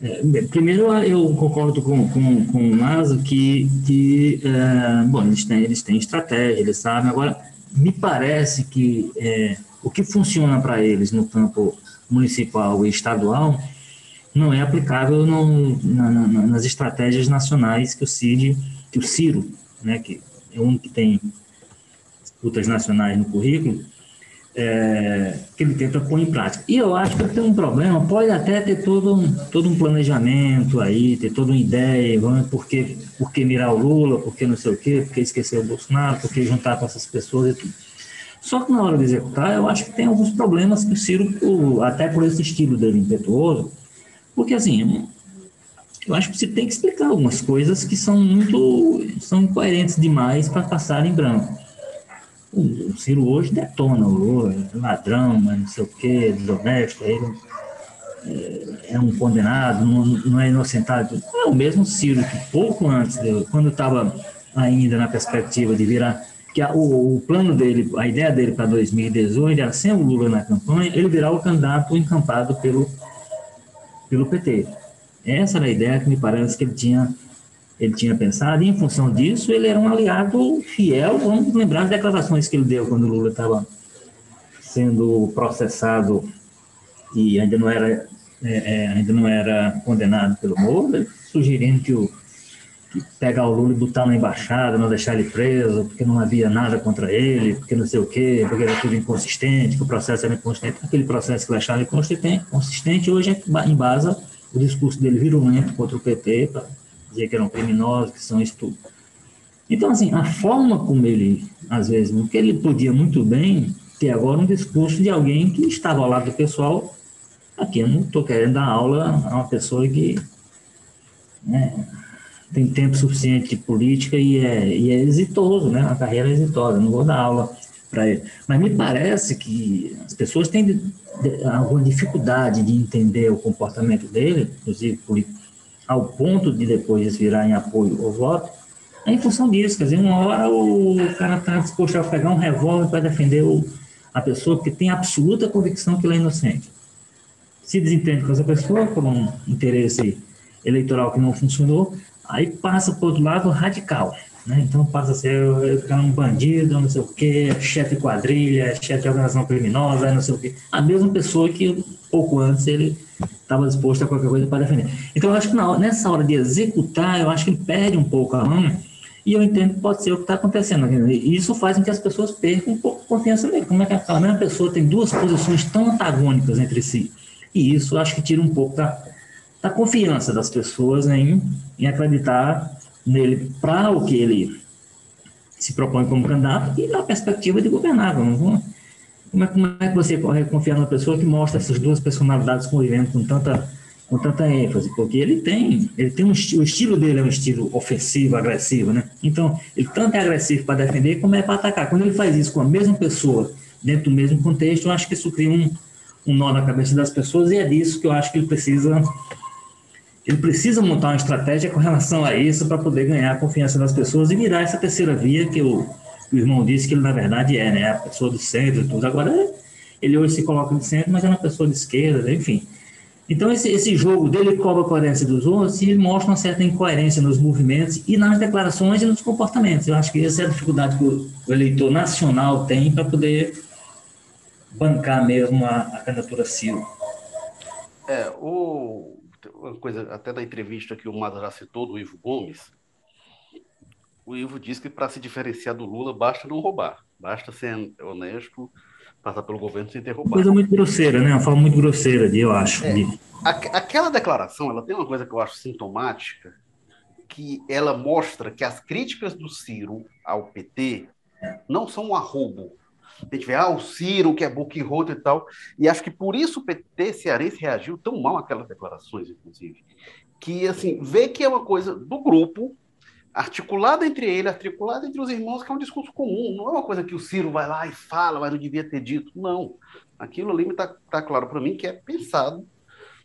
É, primeiro, eu concordo com, com, com o Maza que, que é, bom, eles têm, eles têm estratégia, eles sabem. Agora, me parece que é, o que funciona para eles no campo municipal e estadual não é aplicável no, na, na, nas estratégias nacionais que o CID, que o Ciro, né, que é um que tem disputas nacionais no currículo, é, que ele tenta pôr em prática. E eu acho que tem um problema, pode até ter todo um, todo um planejamento aí, ter toda uma ideia, vamos, por, que, por que mirar o Lula, por que não sei o quê, por que esquecer o Bolsonaro, por que juntar com essas pessoas e tudo. Só que na hora de executar, eu acho que tem alguns problemas que o Ciro, até por esse estilo dele impetuoso, porque assim, eu acho que você tem que explicar algumas coisas que são muito, são incoerentes demais para passar em branco. O Ciro hoje detona o Lula, é ladrão, mas não sei o quê, desonesto, ele é, é um condenado, não, é inocentado. É o mesmo Ciro que pouco antes, quando estava ainda na perspectiva de virar, que a, o, o, plano dele, a ideia dele para 2018 era sem o Lula na campanha, ele virar o candidato encampado pelo, pelo PT. Essa era a ideia que me parece que ele tinha ele tinha pensado, e em função disso, ele era um aliado fiel. Vamos lembrar as declarações que ele deu quando o Lula estava sendo processado e ainda não era, é, é, ainda não era condenado pelo Moro, sugerindo que, o, que pegar o Lula e botar na embaixada, não deixar ele preso, porque não havia nada contra ele, porque não sei o quê, porque era tudo inconsistente, que o processo era inconsistente. Aquele processo que ele achava inconsistente, consistente hoje é que embasa o discurso dele virulento contra o PT, dizer que eram criminosos, que são isso tudo. Então, assim, a forma como ele, às vezes, porque ele podia muito bem ter agora um discurso de alguém que estava ao lado do pessoal. Aqui eu não estou querendo dar aula a uma pessoa que né, tem tempo suficiente de política e é, e é exitoso, né? Uma carreira exitosa. Não vou dar aula para ele. Mas me parece que as pessoas têm alguma dificuldade de entender o comportamento dele, inclusive ao ponto de depois virar em apoio ao voto, é em função disso. Quer dizer, uma hora o cara está disposto a pegar um revólver para defender o, a pessoa que tem absoluta convicção que ela é inocente. Se desentende com essa pessoa por um interesse eleitoral que não funcionou, aí passa para o outro lado radical. Né? Então passa a ser um bandido, não sei o quê, chefe quadrilha, chefe de organização criminosa, não sei o quê. A mesma pessoa que pouco antes ele estava disposto a qualquer coisa para defender. Então eu acho que na, nessa hora de executar, eu acho que ele perde um pouco a mão e eu entendo que pode ser o que está acontecendo. E isso faz com que as pessoas percam um pouco de confiança nele. Como é que aquela mesma pessoa tem duas posições tão antagônicas entre si? E isso eu acho que tira um pouco da, da confiança das pessoas em, em acreditar nele para o que ele se propõe como candidato e na perspectiva de governar. Como, como, é, como é que você pode confiar numa pessoa que mostra essas duas personalidades convivendo com tanta, com tanta ênfase? Porque ele tem, ele tem um o estilo dele é um estilo ofensivo, agressivo, né? Então, ele tanto é agressivo para defender como é para atacar. Quando ele faz isso com a mesma pessoa, dentro do mesmo contexto, eu acho que isso cria um, um nó na cabeça das pessoas e é disso que eu acho que ele precisa ele precisa montar uma estratégia com relação a isso para poder ganhar a confiança das pessoas e virar essa terceira via que o, o irmão disse que ele na verdade é, né? A pessoa do centro e tudo. Agora, ele hoje se coloca no centro, mas é uma pessoa de esquerda, enfim. Então, esse, esse jogo dele cobra a coerência dos outros e mostra uma certa incoerência nos movimentos e nas declarações e nos comportamentos. Eu acho que essa é a dificuldade que o, o eleitor nacional tem para poder bancar mesmo a, a candidatura Ciro.
É, o, uma coisa, até da entrevista que o Mada já citou, do Ivo Gomes, o Ivo diz que para se diferenciar do Lula basta não roubar, basta ser honesto, passar pelo governo sem ter roubado.
Coisa muito grosseira, né? Uma forma muito grosseira, de, eu acho.
É, aquela declaração, ela tem uma coisa que eu acho sintomática, que ela mostra que as críticas do Ciro ao PT não são um arrobo, a gente vê, ah, o Ciro, que é book roto e tal. E acho que por isso o PT cearense reagiu tão mal àquelas declarações, inclusive. Que, assim, vê que é uma coisa do grupo, articulada entre ele, articulada entre os irmãos, que é um discurso comum. Não é uma coisa que o Ciro vai lá e fala, mas não devia ter dito. Não. Aquilo ali está tá claro para mim que é pensado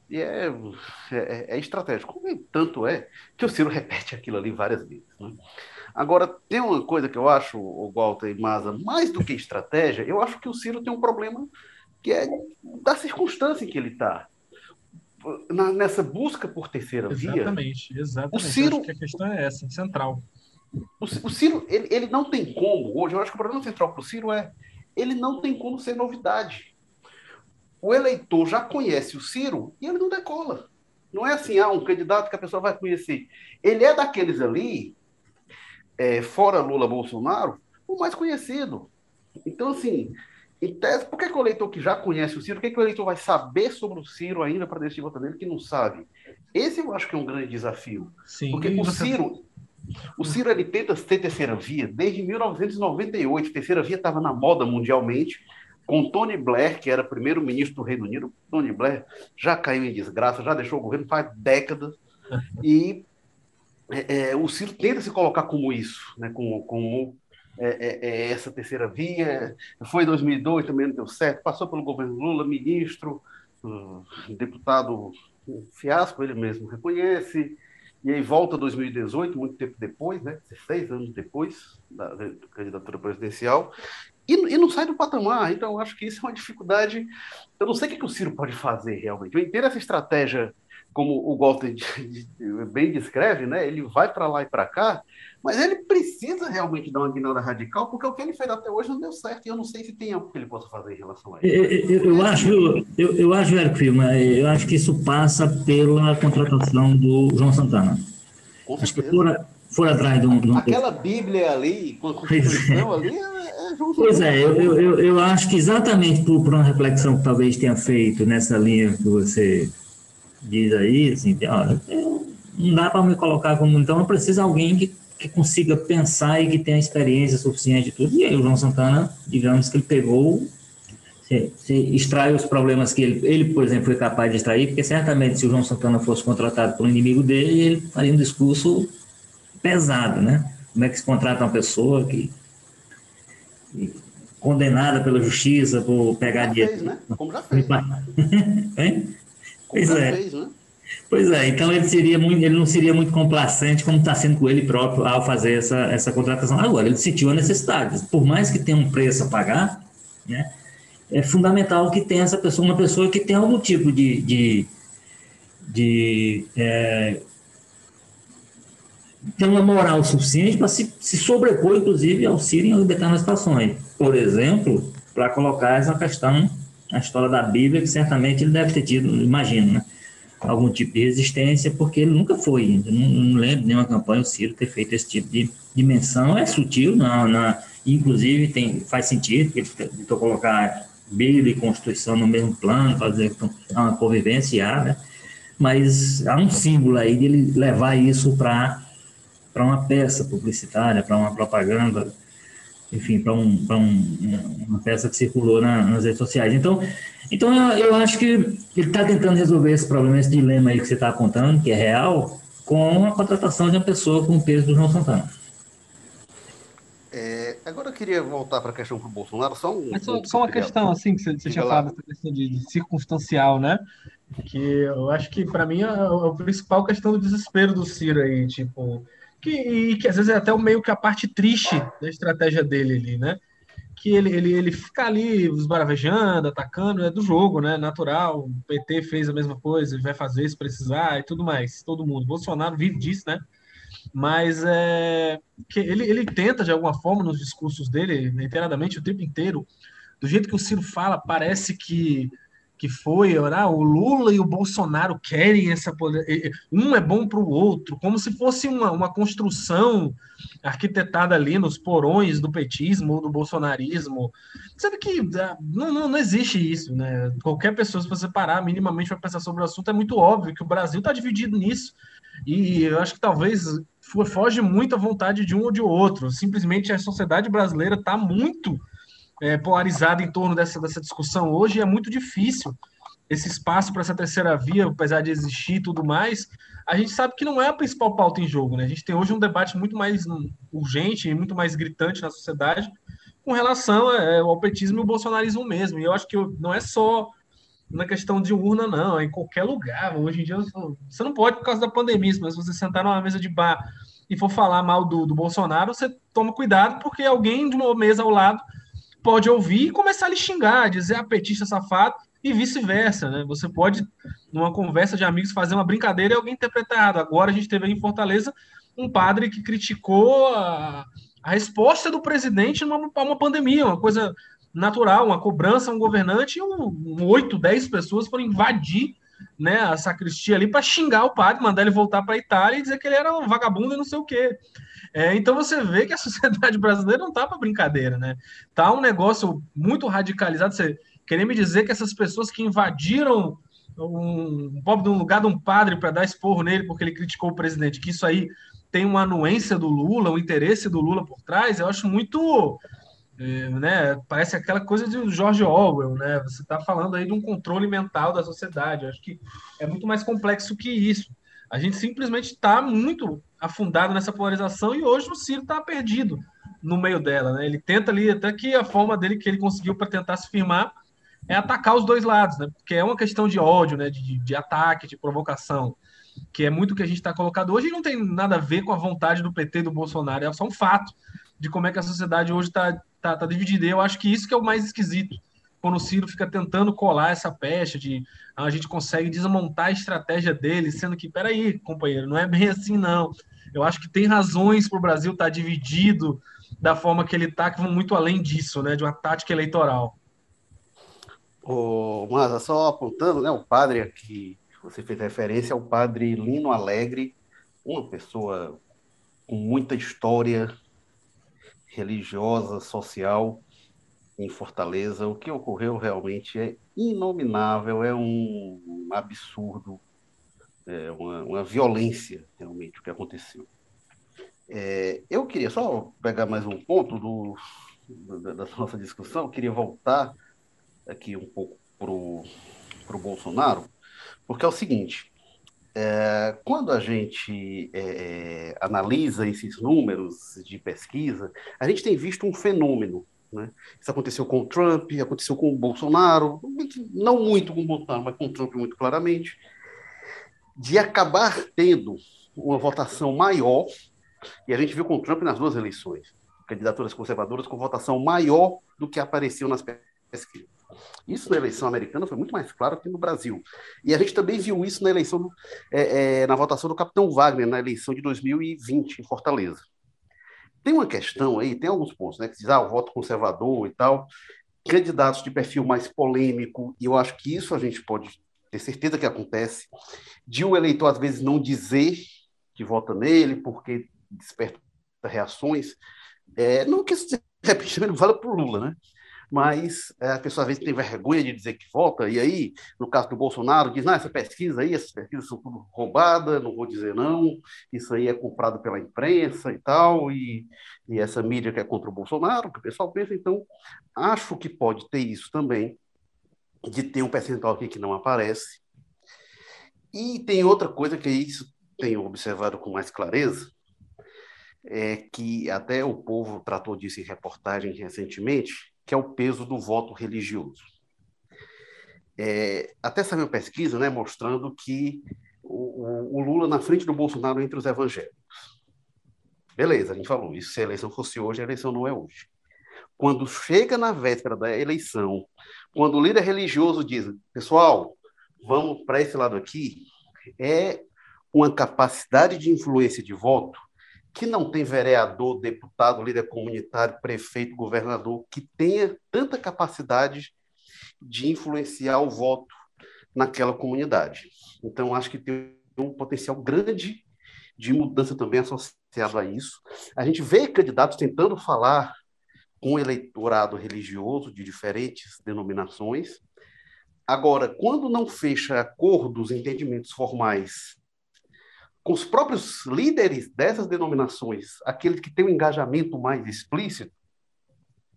e é, é, é, estratégico. Tanto é que o Ciro repete aquilo ali várias vezes. Né? Agora, tem uma coisa que eu acho, o Walter e Maza, mais do que estratégia, eu acho que o Ciro tem um problema que é da circunstância em que ele está. Nessa busca por terceira
exatamente,
via.
Exatamente, exatamente. O Ciro, a questão é essa, central.
O, o Ciro, ele, ele não tem como, hoje, eu acho que o problema central para o Ciro é ele não tem como ser novidade. O eleitor já conhece o Ciro e ele não decola. Não é assim, ah, um candidato que a pessoa vai conhecer. Ele é daqueles ali é, fora Lula Bolsonaro, o mais conhecido. Então, assim, em tese, por que, que o eleitor que já conhece o Ciro, por que, que o eleitor vai saber sobre o Ciro ainda para decidir votar nele que não sabe? Esse eu acho que é um grande desafio. Sim, Porque o Ciro, o Ciro ele tenta ter terceira via desde 1998. Terceira via estava na moda mundialmente, com Tony Blair, que era primeiro-ministro do Reino Unido. Tony Blair já caiu em desgraça, já deixou o governo faz décadas. E é, é, o Ciro tenta se colocar como isso, né, como, como é, é, é essa terceira via. Foi em 2002, também não deu certo, passou pelo governo Lula, ministro, uh, deputado, um fiasco, ele mesmo reconhece. E aí volta 2018, muito tempo depois, né, 16 anos depois da, da candidatura presidencial, e, e, não sai do patamar. Então, acho que isso é uma dificuldade. Eu não sei o que, que o Ciro pode fazer realmente. Eu entendo essa estratégia como o Walter [LAUGHS] bem descreve, né? Ele vai para lá e para cá, mas ele precisa realmente dar uma guinada radical, porque o que ele fez até hoje não deu certo, e eu não sei se tem algo que ele possa fazer em relação a isso.
Eu, eu, eu acho, eu, eu acho, eu acho que isso passa pela contratação do João Santana. Com acho que for, for atrás de um, de um...
Aquela Bíblia ali, com a Constituição ali, é, é João Santana.
Pois é, eu, eu, eu acho que exatamente por, por uma reflexão que talvez tenha feito nessa linha que você diz aí, assim, olha, não dá para me colocar como. Então, eu preciso de alguém que, que consiga pensar e que tenha experiência suficiente de tudo. E aí, o João Santana, digamos que ele pegou, se, se extrai os problemas que ele, ele, por exemplo, foi capaz de extrair, porque certamente se o João Santana fosse contratado por um inimigo dele, ele faria um discurso pesado, né? Como é que se contrata uma pessoa que, que condenada pela justiça por pegar
dinheiro. Fez, né? Como já fez. [LAUGHS] Né?
Pois é. Fez, né? Pois é, então ele, seria muito, ele não seria muito complacente como está sendo com ele próprio ao fazer essa, essa contratação. Agora, ele sentiu a necessidade. Por mais que tenha um preço a pagar, né, é fundamental que tenha essa pessoa, uma pessoa que tenha algum tipo de, de, de é, ter uma moral suficiente para se, se sobrepor, inclusive, ao Ciro em determinadas situações. Por exemplo, para colocar essa questão na história da Bíblia, que certamente ele deve ter tido, imagino, né? algum tipo de resistência, porque ele nunca foi. Não, não lembro nenhuma campanha o Ciro ter feito esse tipo de dimensão. É sutil, na, na, inclusive tem, faz sentido, que ele tentou colocar Bíblia e Constituição no mesmo plano, fazer uma convivência, né? mas há um símbolo aí de ele levar isso para uma peça publicitária, para uma propaganda enfim, para um, um, uma peça que circulou na, nas redes sociais. Então, então eu, eu acho que ele está tentando resolver esse problema, esse dilema aí que você está apontando, que é real, com a contratação de uma pessoa com o peso do João Santana.
É, agora eu queria voltar para a questão do Bolsonaro, só um.
Mas só, só uma questão, assim, que você, você tinha falado, essa questão de, de, circunstancial, né? Que eu acho que, para mim, é a, a principal questão do desespero do Ciro aí, tipo que, e que às vezes é até o meio que a parte triste da estratégia dele ali, né? Que ele, ele, ele fica ali esbaravejando, atacando, é do jogo, né? Natural. O PT fez a mesma coisa, ele vai fazer se precisar e tudo mais. Todo mundo. Bolsonaro vive disso, né? Mas é, que ele, ele tenta, de alguma forma, nos discursos dele, reiteradamente, o tempo inteiro, do jeito que o Ciro fala, parece que que foi, ah, o Lula e o Bolsonaro querem essa um é bom para o outro, como se fosse uma, uma construção arquitetada ali nos porões do petismo ou do bolsonarismo. Sabe que ah, não, não, não existe isso, né? Qualquer pessoa, se você parar minimamente para pensar sobre o assunto, é muito óbvio que o Brasil está dividido nisso. E eu acho que talvez foge muito a vontade de um ou de outro. Simplesmente a sociedade brasileira está muito é, polarizada em torno dessa, dessa discussão hoje, é muito difícil esse espaço para essa terceira via, apesar de existir e tudo mais, a gente sabe que não é a principal pauta em jogo, né? A gente tem hoje um debate muito mais urgente e muito mais gritante na sociedade com relação é, ao petismo e o bolsonarismo mesmo. E eu acho que não é só na questão de urna, não, é em qualquer lugar. Hoje em dia, você não pode por causa da pandemia, mas você sentar numa mesa de bar e for falar mal do, do Bolsonaro, você toma cuidado, porque alguém de uma mesa ao lado pode ouvir e começar a lhe xingar, dizer a petista safado e vice-versa, né? Você pode, numa conversa de amigos, fazer uma brincadeira e alguém interpretar. Agora a gente teve em Fortaleza um padre que criticou a, a resposta do presidente numa uma pandemia, uma coisa natural, uma cobrança um governante, oito, um dez pessoas foram invadir né, a sacristia ali para xingar o padre, mandar ele voltar para a Itália e dizer que ele era um vagabundo e não sei o quê. É, então você vê que a [LAUGHS] sociedade brasileira não tá para brincadeira, né? Tá um negócio muito radicalizado. Você querer me dizer que essas pessoas que invadiram um, pobre de um lugar de um padre para dar esporro nele porque ele criticou o presidente, que isso aí tem uma anuência do Lula, o um interesse do Lula por trás, eu acho muito. É, né, parece aquela coisa de George Orwell, né? Você está falando aí de um controle mental da sociedade. Eu acho que é muito mais complexo que isso. A gente simplesmente está muito afundado nessa polarização e hoje o Ciro está perdido no meio dela. Né? Ele tenta ali, até que a forma dele que ele conseguiu para tentar se firmar é atacar os dois lados, né? porque é uma questão de ódio, né? de, de ataque, de provocação, que é muito que a gente está colocado hoje e não tem nada a ver com a vontade do PT e do Bolsonaro, é só um fato de como é que a sociedade hoje está tá, tá dividida. Eu acho que isso que é o mais esquisito quando o Ciro fica tentando colar essa pecha de ah, a gente consegue desmontar a estratégia dele, sendo que, peraí, companheiro, não é bem assim, não. Eu acho que tem razões para o Brasil estar tá dividido da forma que ele está, que vão muito além disso, né, de uma tática eleitoral.
Mas só apontando, né, o padre aqui, você fez referência ao padre Lino Alegre, uma pessoa com muita história religiosa, social, em Fortaleza. O que ocorreu realmente é inominável, é um absurdo, é uma, uma violência realmente o que aconteceu. É, eu queria só pegar mais um ponto do, da, da nossa discussão, eu queria voltar aqui um pouco para o Bolsonaro, porque é o seguinte, é, quando a gente é, é, analisa esses números de pesquisa, a gente tem visto um fenômeno né? Isso aconteceu com o Trump, aconteceu com o Bolsonaro, não muito com o Bolsonaro, mas com o Trump muito claramente, de acabar tendo uma votação maior, e a gente viu com o Trump nas duas eleições, candidaturas conservadoras com votação maior do que apareceu nas pesquisas. Isso na eleição americana foi muito mais claro que no Brasil. E a gente também viu isso na eleição, é, é, na votação do Capitão Wagner, na eleição de 2020, em Fortaleza. Tem uma questão aí, tem alguns pontos, né? Que diz, ah, o voto conservador e tal, candidatos de perfil mais polêmico, e eu acho que isso a gente pode ter certeza que acontece, de o um eleitor às vezes não dizer que vota nele porque desperta reações, é, não que isso de repente não para o Lula, né? Mas é, a pessoa às vezes tem vergonha de dizer que vota, e aí, no caso do Bolsonaro, diz, não, essa pesquisa aí, essas pesquisas são tudo roubadas, não vou dizer não, isso aí é comprado pela imprensa e tal, e, e essa mídia que é contra o Bolsonaro, que o pessoal pensa, então, acho que pode ter isso também, de ter um percentual aqui que não aparece. E tem outra coisa que isso tenho observado com mais clareza, é que até o povo tratou disso em reportagem recentemente, que é o peso do voto religioso. É, até saiu uma pesquisa né, mostrando que o, o, Lula na frente do Bolsonaro entre os evangélicos. Beleza, a gente falou isso. Se a eleição fosse hoje, a eleição não é hoje. Quando chega na véspera da eleição, quando o líder religioso diz, pessoal, vamos para esse lado aqui, é uma capacidade de influência de voto que não tem vereador, deputado, líder comunitário, prefeito, governador, que tenha tanta capacidade de influenciar o voto naquela comunidade. Então, acho que tem um potencial grande de mudança também associado a isso. A gente vê candidatos tentando falar com o eleitorado religioso de diferentes denominações. Agora, quando não fecha acordos, entendimentos formais com os próprios líderes dessas denominações, aqueles que têm um engajamento mais explícito,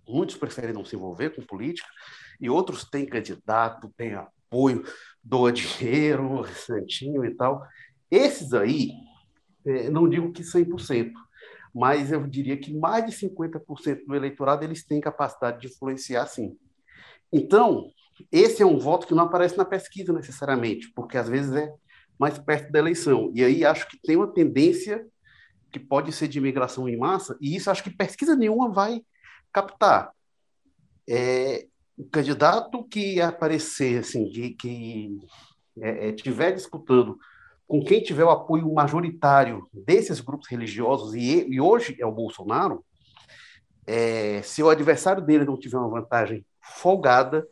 muitos preferem não se envolver com política, e outros têm candidato, têm apoio, doa dinheiro, [LAUGHS] santinho e tal. Esses aí, é, não digo que 100%, mas eu diria que mais de 50% do eleitorado eles têm capacidade de influenciar, sim. Então, esse é um voto que não aparece na pesquisa necessariamente, porque às vezes é mais perto da eleição. E aí acho que tem uma tendência que pode ser de imigração em massa, e isso acho que pesquisa nenhuma vai captar. É, o candidato que aparecer, assim, que, que é, é, tiver disputando com quem tiver o apoio majoritário desses grupos religiosos, e, e hoje é o Bolsonaro, é, se o adversário dele não tiver uma vantagem folgada,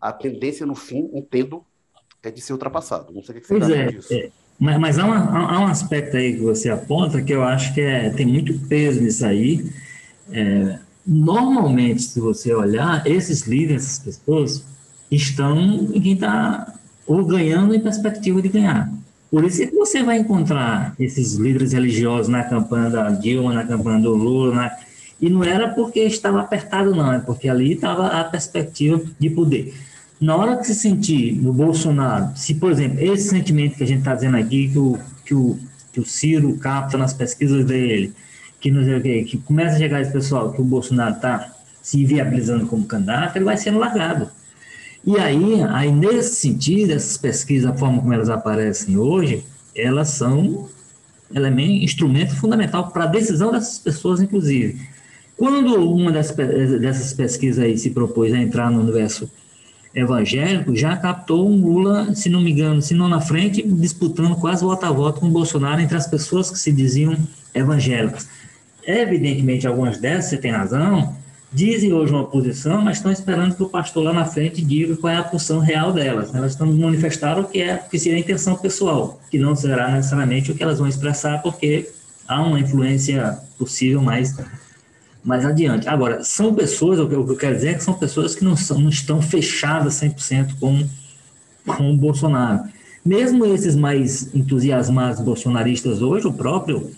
a tendência, no fim, entendo, é de ser ultrapassado. Não sei o que você pois
é, disso. É. Mas, mas há, uma, há, um aspecto aí que você aponta que eu acho que é, tem muito peso nisso aí. É, normalmente, se você olhar, esses líderes, essas pessoas, estão em quem está ou ganhando em perspectiva de ganhar. Por isso é que você vai encontrar esses líderes religiosos na campanha da Dilma, na campanha do Lula, na... e não era porque estava apertado, não, é porque ali estava a perspectiva de poder na hora que se sentir no Bolsonaro, se, por exemplo, esse sentimento que a gente está dizendo aqui, que o, que, o, que o Ciro capta nas pesquisas dele, que, não sei o quê, que começa a chegar esse pessoal, que o Bolsonaro está se viabilizando como candidato, ele vai sendo largado. E aí, aí, nesse sentido, essas pesquisas, a forma como elas aparecem hoje, elas são elemento, instrumento fundamental para a decisão dessas pessoas, inclusive. Quando uma dessas, pesquisas aí se propôs a entrar no universo evangélico já captou um Lula, se não me engano, se não na frente, disputando quase voto a voto com o Bolsonaro entre as pessoas que se diziam evangélicas. Evidentemente, algumas dessas, você tem razão, dizem hoje uma posição, mas estão esperando que o pastor lá na frente diga qual é a posição real delas. Elas estão manifestando o que é que seria a intenção pessoal, que não será necessariamente o que elas vão expressar, porque há uma influência possível mais mais adiante. Agora, são pessoas, o que eu quero dizer é que são pessoas que não, são, não estão fechadas 100% com, com o Bolsonaro. Mesmo esses mais entusiasmados bolsonaristas hoje, o próprio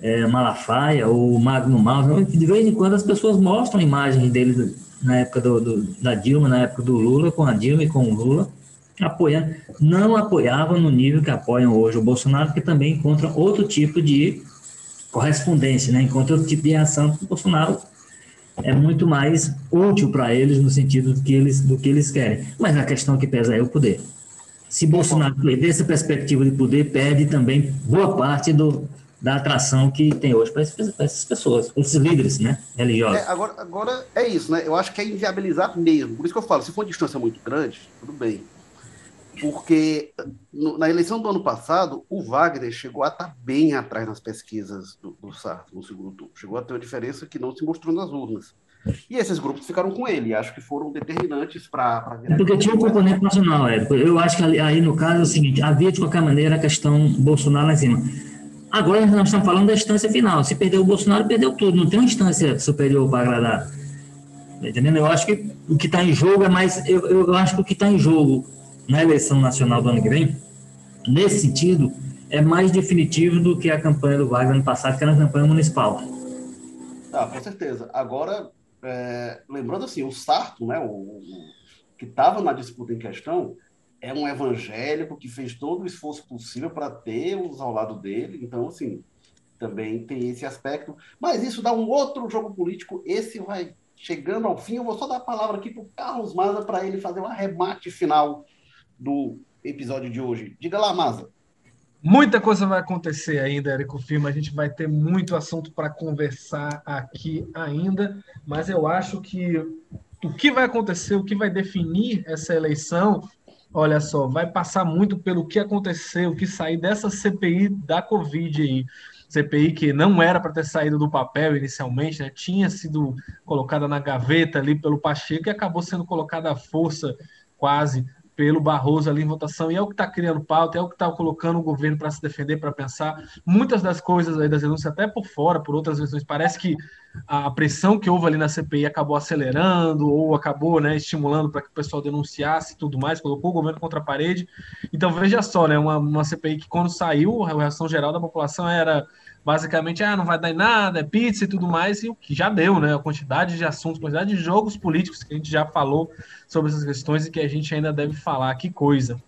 é, Malafaia ou Magno Malta, de vez em quando as pessoas mostram imagens dele na época do, do, da Dilma, na época do Lula, com a Dilma e com o Lula, apoiando. Não apoiavam no nível que apoiam hoje o Bolsonaro, que também encontram outro tipo de correspondência, né? enquanto outro tipo de reação que o Bolsonaro é muito mais útil para eles no sentido do que eles, do que eles querem. Mas a questão que pesa é o poder. Se Bolsonaro perder essa perspectiva de poder, perde também boa parte do, da atração que tem hoje para essas pessoas, esses líderes né, religiosos.
É, agora, agora é isso, né? Eu acho que é inviabilizar mesmo. Por isso que eu falo, se for uma distância muito grande, tudo bem. Porque na eleição do ano passado, o Wagner chegou a estar bem atrás nas pesquisas do, do Sarto no segundo turno. Chegou a ter uma diferença que não se mostrou nas urnas. E esses grupos ficaram com ele, acho que foram determinantes para.
Porque tinha um componente nacional, Érico. Eu acho que ali, aí, no caso, é o seguinte: havia de qualquer maneira a questão Bolsonaro lá em cima. Agora nós estamos falando da instância final. Se perdeu o Bolsonaro, perdeu tudo. Não tem uma instância superior para agradar. Tá entendendo? Eu acho que o que está em jogo é mais. Eu, eu acho que o que está em jogo na eleição nacional do ano que vem, nesse sentido, é mais definitivo do que a campanha do Wagner ano passado, que era a campanha municipal.
Ah, com certeza. Agora, é, lembrando assim, o Sarto, né, o, o que estava na disputa em questão, é um evangélico que fez todo o esforço possível para ter os ao lado dele. Então, assim, também tem esse aspecto. Mas isso dá um outro jogo político. Esse vai chegando ao fim. Eu vou só dar a palavra aqui para o Carlos Maza para ele fazer o um arremate final do episódio de hoje. Diga lá, Maza.
Muita coisa vai acontecer ainda, Érico Firma. A gente vai ter muito assunto para conversar aqui ainda, mas eu acho que o que vai acontecer, o que vai definir essa eleição olha só, vai passar muito pelo que aconteceu, o que sair dessa CPI da Covid aí. CPI que não era para ter saído do papel inicialmente, né? tinha sido colocada na gaveta ali pelo Pacheco e acabou sendo colocada à força quase pelo Barroso ali em votação, e é o que está criando pauta, é o que está colocando o governo para se defender, para pensar. Muitas das coisas aí das denúncias, até por fora, por outras versões, parece que a pressão que houve ali na CPI acabou acelerando ou acabou né, estimulando para que o pessoal denunciasse e tudo mais, colocou o governo contra a parede. Então, veja só, né, uma, uma CPI que quando saiu, a reação geral da população era basicamente, ah, não vai dar em nada, é pizza e tudo mais, e o que já deu, né? A quantidade de assuntos, a quantidade de jogos políticos que a gente já falou sobre essas questões e que a gente ainda deve falar. Que coisa.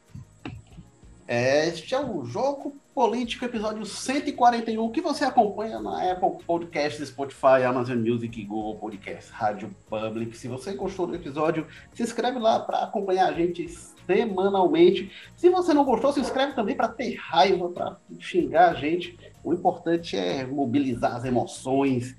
Este é o Jogo Político, episódio 141, que você acompanha na Apple Podcasts, Spotify, Amazon Music, Google Podcasts, Rádio Public. Se você gostou do episódio, se inscreve lá para acompanhar a gente semanalmente. Se você não gostou, se inscreve também para ter raiva, para xingar a gente. O importante é mobilizar as emoções.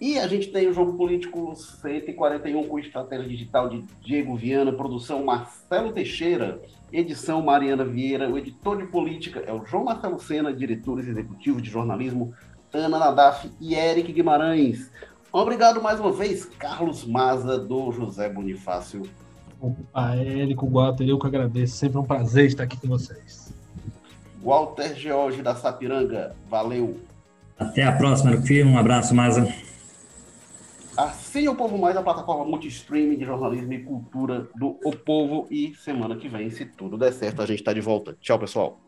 E a gente tem o Jogo Político 141 com estratégia digital de Diego Viana, produção Marcelo Teixeira, edição Mariana Vieira, o editor de política é o João Marcelo Sena, diretores executivos de jornalismo Ana Nadaf e Eric Guimarães. Obrigado mais uma vez, Carlos Maza, do José Bonifácio.
Opa, Érico Walter, eu que agradeço. Sempre um prazer estar aqui com vocês.
Walter George da Sapiranga, valeu.
Até a próxima, filho. Um abraço, Maza.
Assim o Povo Mais, a plataforma multi-streaming de jornalismo e cultura do O Povo. E semana que vem, se tudo der certo, a gente está de volta. Tchau, pessoal.